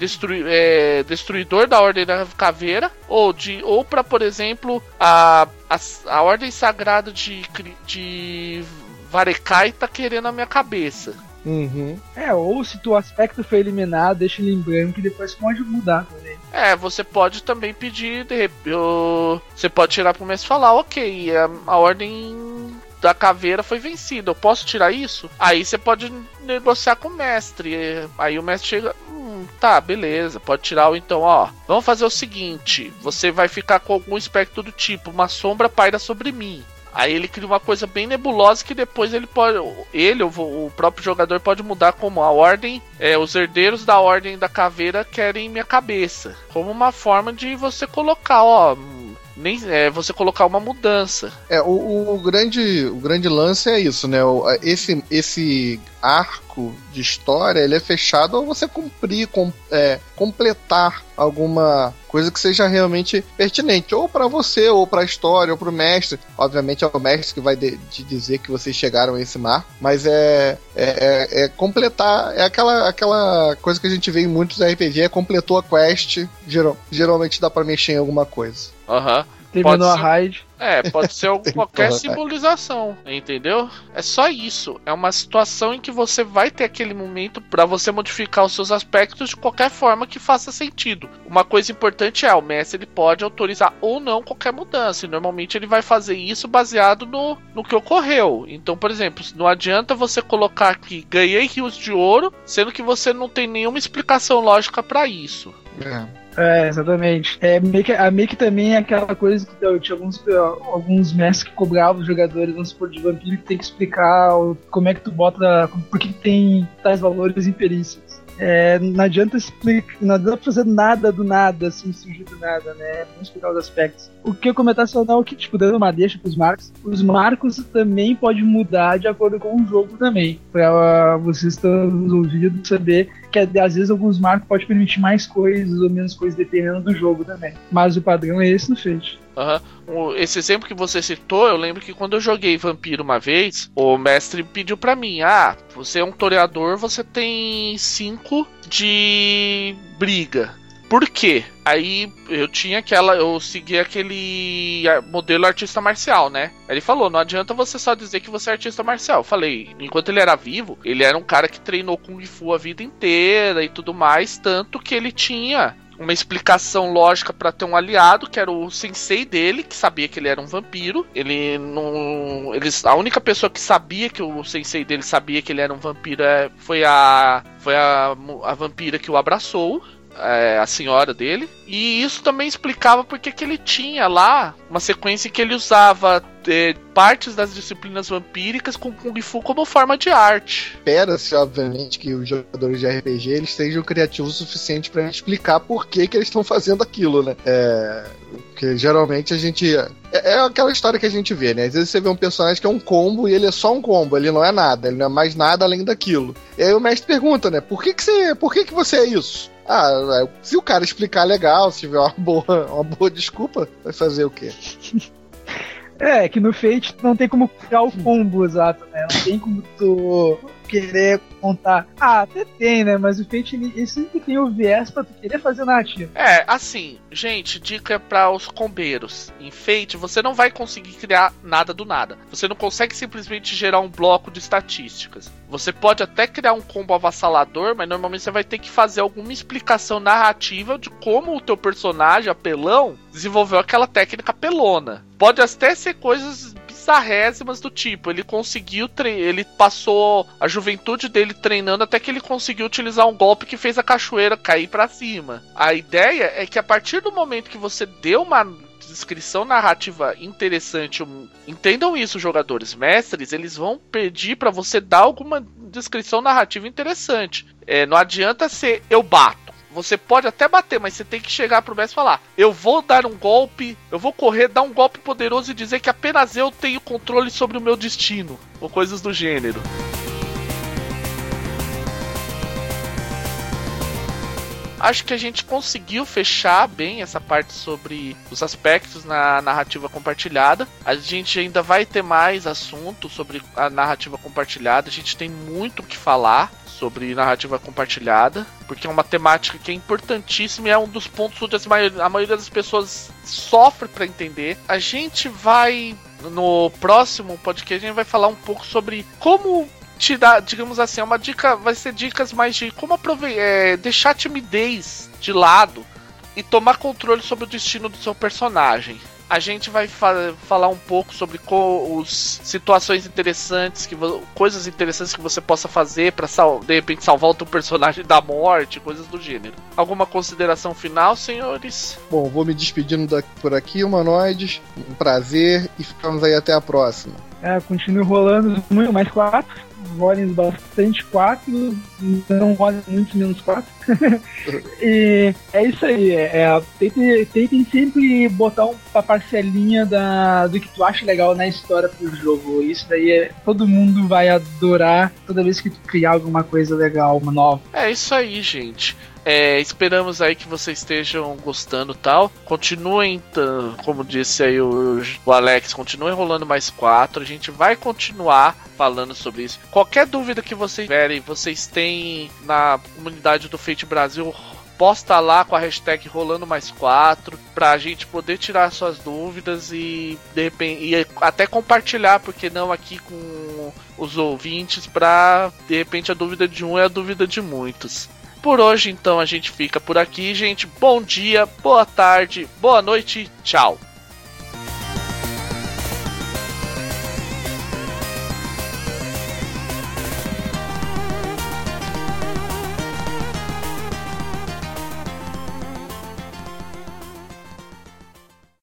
é, destruidor da Ordem da Caveira, ou de ou para, por exemplo, a, a, a Ordem Sagrada de, de Varekai tá querendo a minha cabeça. Uhum. É, ou se o aspecto foi eliminado, deixa ele em branco e depois pode mudar também. É, você pode também pedir, de, eu, você pode tirar pro mestre falar, ok, a, a ordem da caveira foi vencida. Eu posso tirar isso? Aí você pode negociar com o mestre. Aí o mestre chega. Hum, tá, beleza. Pode tirar o então, ó. Vamos fazer o seguinte: você vai ficar com algum espectro do tipo, uma sombra paira sobre mim. Aí ele cria uma coisa bem nebulosa que depois ele pode. Ele, o, próprio jogador, pode mudar como a ordem. É, os herdeiros da ordem da caveira querem minha cabeça. Como uma forma de você colocar, ó nem é, você colocar uma mudança. É, o, o, grande, o grande lance é isso, né? Esse, esse arco de história ele é fechado ao você cumprir, com, é, completar alguma coisa que seja realmente pertinente, ou para você, ou para a história, ou para o mestre. Obviamente é o mestre que vai de, te dizer que vocês chegaram a esse mar, mas é, é, é, é, completar, é aquela, aquela coisa que a gente vê em muitos RPG, é completou a quest, geral, geralmente dá para mexer em alguma coisa. Aham. Uhum. Terminou a raid. É, pode ser <laughs> qualquer simbolização, entendeu? É só isso. É uma situação em que você vai ter aquele momento para você modificar os seus aspectos de qualquer forma que faça sentido. Uma coisa importante é, o mestre ele pode autorizar ou não qualquer mudança. E normalmente ele vai fazer isso baseado no, no que ocorreu. Então, por exemplo, não adianta você colocar aqui ganhei rios de ouro, sendo que você não tem nenhuma explicação lógica para isso. É. É, exatamente. É, meio que, a meio que também é aquela coisa que eu, tinha alguns, alguns mestres que cobravam os jogadores, vamos supor, de vampiro, que tem que explicar como é que tu bota. Por que tem tais valores em perícias. é, não adianta explicar, não adianta fazer nada do nada, assim, surgir do nada, né? Vamos explicar os aspectos. O que eu comentar só não é que, tipo, dando uma deixa pros marcos, os marcos também podem mudar de acordo com o jogo também. Pra vocês estão nos ouvidos saber que às vezes alguns marcos podem permitir mais coisas ou menos coisas dependendo do jogo também. Mas o padrão é esse no Fate. Uhum. Esse exemplo que você citou, eu lembro que quando eu joguei Vampiro uma vez, o mestre pediu para mim: Ah, você é um toreador, você tem 5 de briga. Por quê? Aí eu tinha aquela. Eu segui aquele modelo artista marcial, né? Ele falou: não adianta você só dizer que você é artista marcial. Eu falei, enquanto ele era vivo, ele era um cara que treinou Kung Fu a vida inteira e tudo mais, tanto que ele tinha uma explicação lógica para ter um aliado, que era o sensei dele, que sabia que ele era um vampiro. Ele não. Eles, a única pessoa que sabia que o sensei dele sabia que ele era um vampiro é, foi a. Foi a, a vampira que o abraçou é, a senhora dele. E isso também explicava porque que ele tinha lá uma sequência que ele usava é, partes das disciplinas vampíricas com Kung Fu como forma de arte. Espera-se, obviamente, que os jogadores de RPG eles sejam criativos o suficiente para explicar por que, que eles estão fazendo aquilo, né? É, porque geralmente a gente. É, é, aquela história que a gente vê, né? Às vezes você vê um personagem que é um combo e ele é só um combo, ele não é nada, ele não é mais nada além daquilo. E aí o mestre pergunta, né? Por que, que você. Por que, que você é isso? Ah, é, se o cara explicar legal, se tiver uma boa, <laughs> uma boa desculpa, vai fazer o quê? É, que no Fate não tem como criar o combo exato, né? Não tem como tu querer contar. Ah, até tem, né? Mas o Fate ele, ele sempre tem o viés pra tu querer fazer narrativa. É, assim, gente, dica para os combeiros. Em Fate, você não vai conseguir criar nada do nada. Você não consegue simplesmente gerar um bloco de estatísticas. Você pode até criar um combo avassalador, mas normalmente você vai ter que fazer alguma explicação narrativa de como o teu personagem, apelão, desenvolveu aquela técnica pelona. Pode até ser coisas bizarrésimas do tipo, ele conseguiu, ele passou a juventude dele treinando até que ele conseguiu utilizar um golpe que fez a cachoeira cair para cima. A ideia é que a partir do momento que você deu uma descrição narrativa interessante, entendam isso, jogadores mestres, eles vão pedir para você dar alguma descrição narrativa interessante. É, não adianta ser eu bato. Você pode até bater, mas você tem que chegar pro mestre e falar: Eu vou dar um golpe, eu vou correr, dar um golpe poderoso e dizer que apenas eu tenho controle sobre o meu destino. Ou coisas do gênero. acho que a gente conseguiu fechar bem essa parte sobre os aspectos na narrativa compartilhada. A gente ainda vai ter mais assunto sobre a narrativa compartilhada. A gente tem muito o que falar sobre narrativa compartilhada, porque é uma temática que é importantíssima e é um dos pontos onde a maioria das pessoas sofre para entender. A gente vai no próximo podcast a gente vai falar um pouco sobre como te dar, digamos assim, uma dica, vai ser dicas mais de como aproveitar, é, deixar a timidez de lado e tomar controle sobre o destino do seu personagem a gente vai fa falar um pouco sobre os situações interessantes, que coisas interessantes que você possa fazer para de repente salvar o teu personagem da morte, coisas do gênero. Alguma consideração final, senhores? Bom, vou me despedindo por aqui, humanoides. Um prazer e ficamos aí até a próxima. É, continue rolando muito mais quatro rolem bastante 4, não rolem muito menos 4. <laughs> e é isso aí. É, é, tentem, tentem sempre botar uma parcelinha da, do que tu acha legal na história pro jogo. Isso daí é, todo mundo vai adorar toda vez que tu criar alguma coisa legal, uma nova. É isso aí, gente. É, esperamos aí que vocês estejam gostando tal. Continuem, como disse aí o, o Alex, continuem rolando mais quatro. A gente vai continuar falando sobre isso. Qualquer dúvida que vocês tiverem, vocês têm na comunidade do Fate Brasil posta lá com a hashtag rolando mais quatro pra gente poder tirar suas dúvidas e de repente e até compartilhar, porque não aqui com os ouvintes pra de repente a dúvida de um é a dúvida de muitos. Por hoje, então, a gente fica por aqui, gente. Bom dia, boa tarde, boa noite, tchau.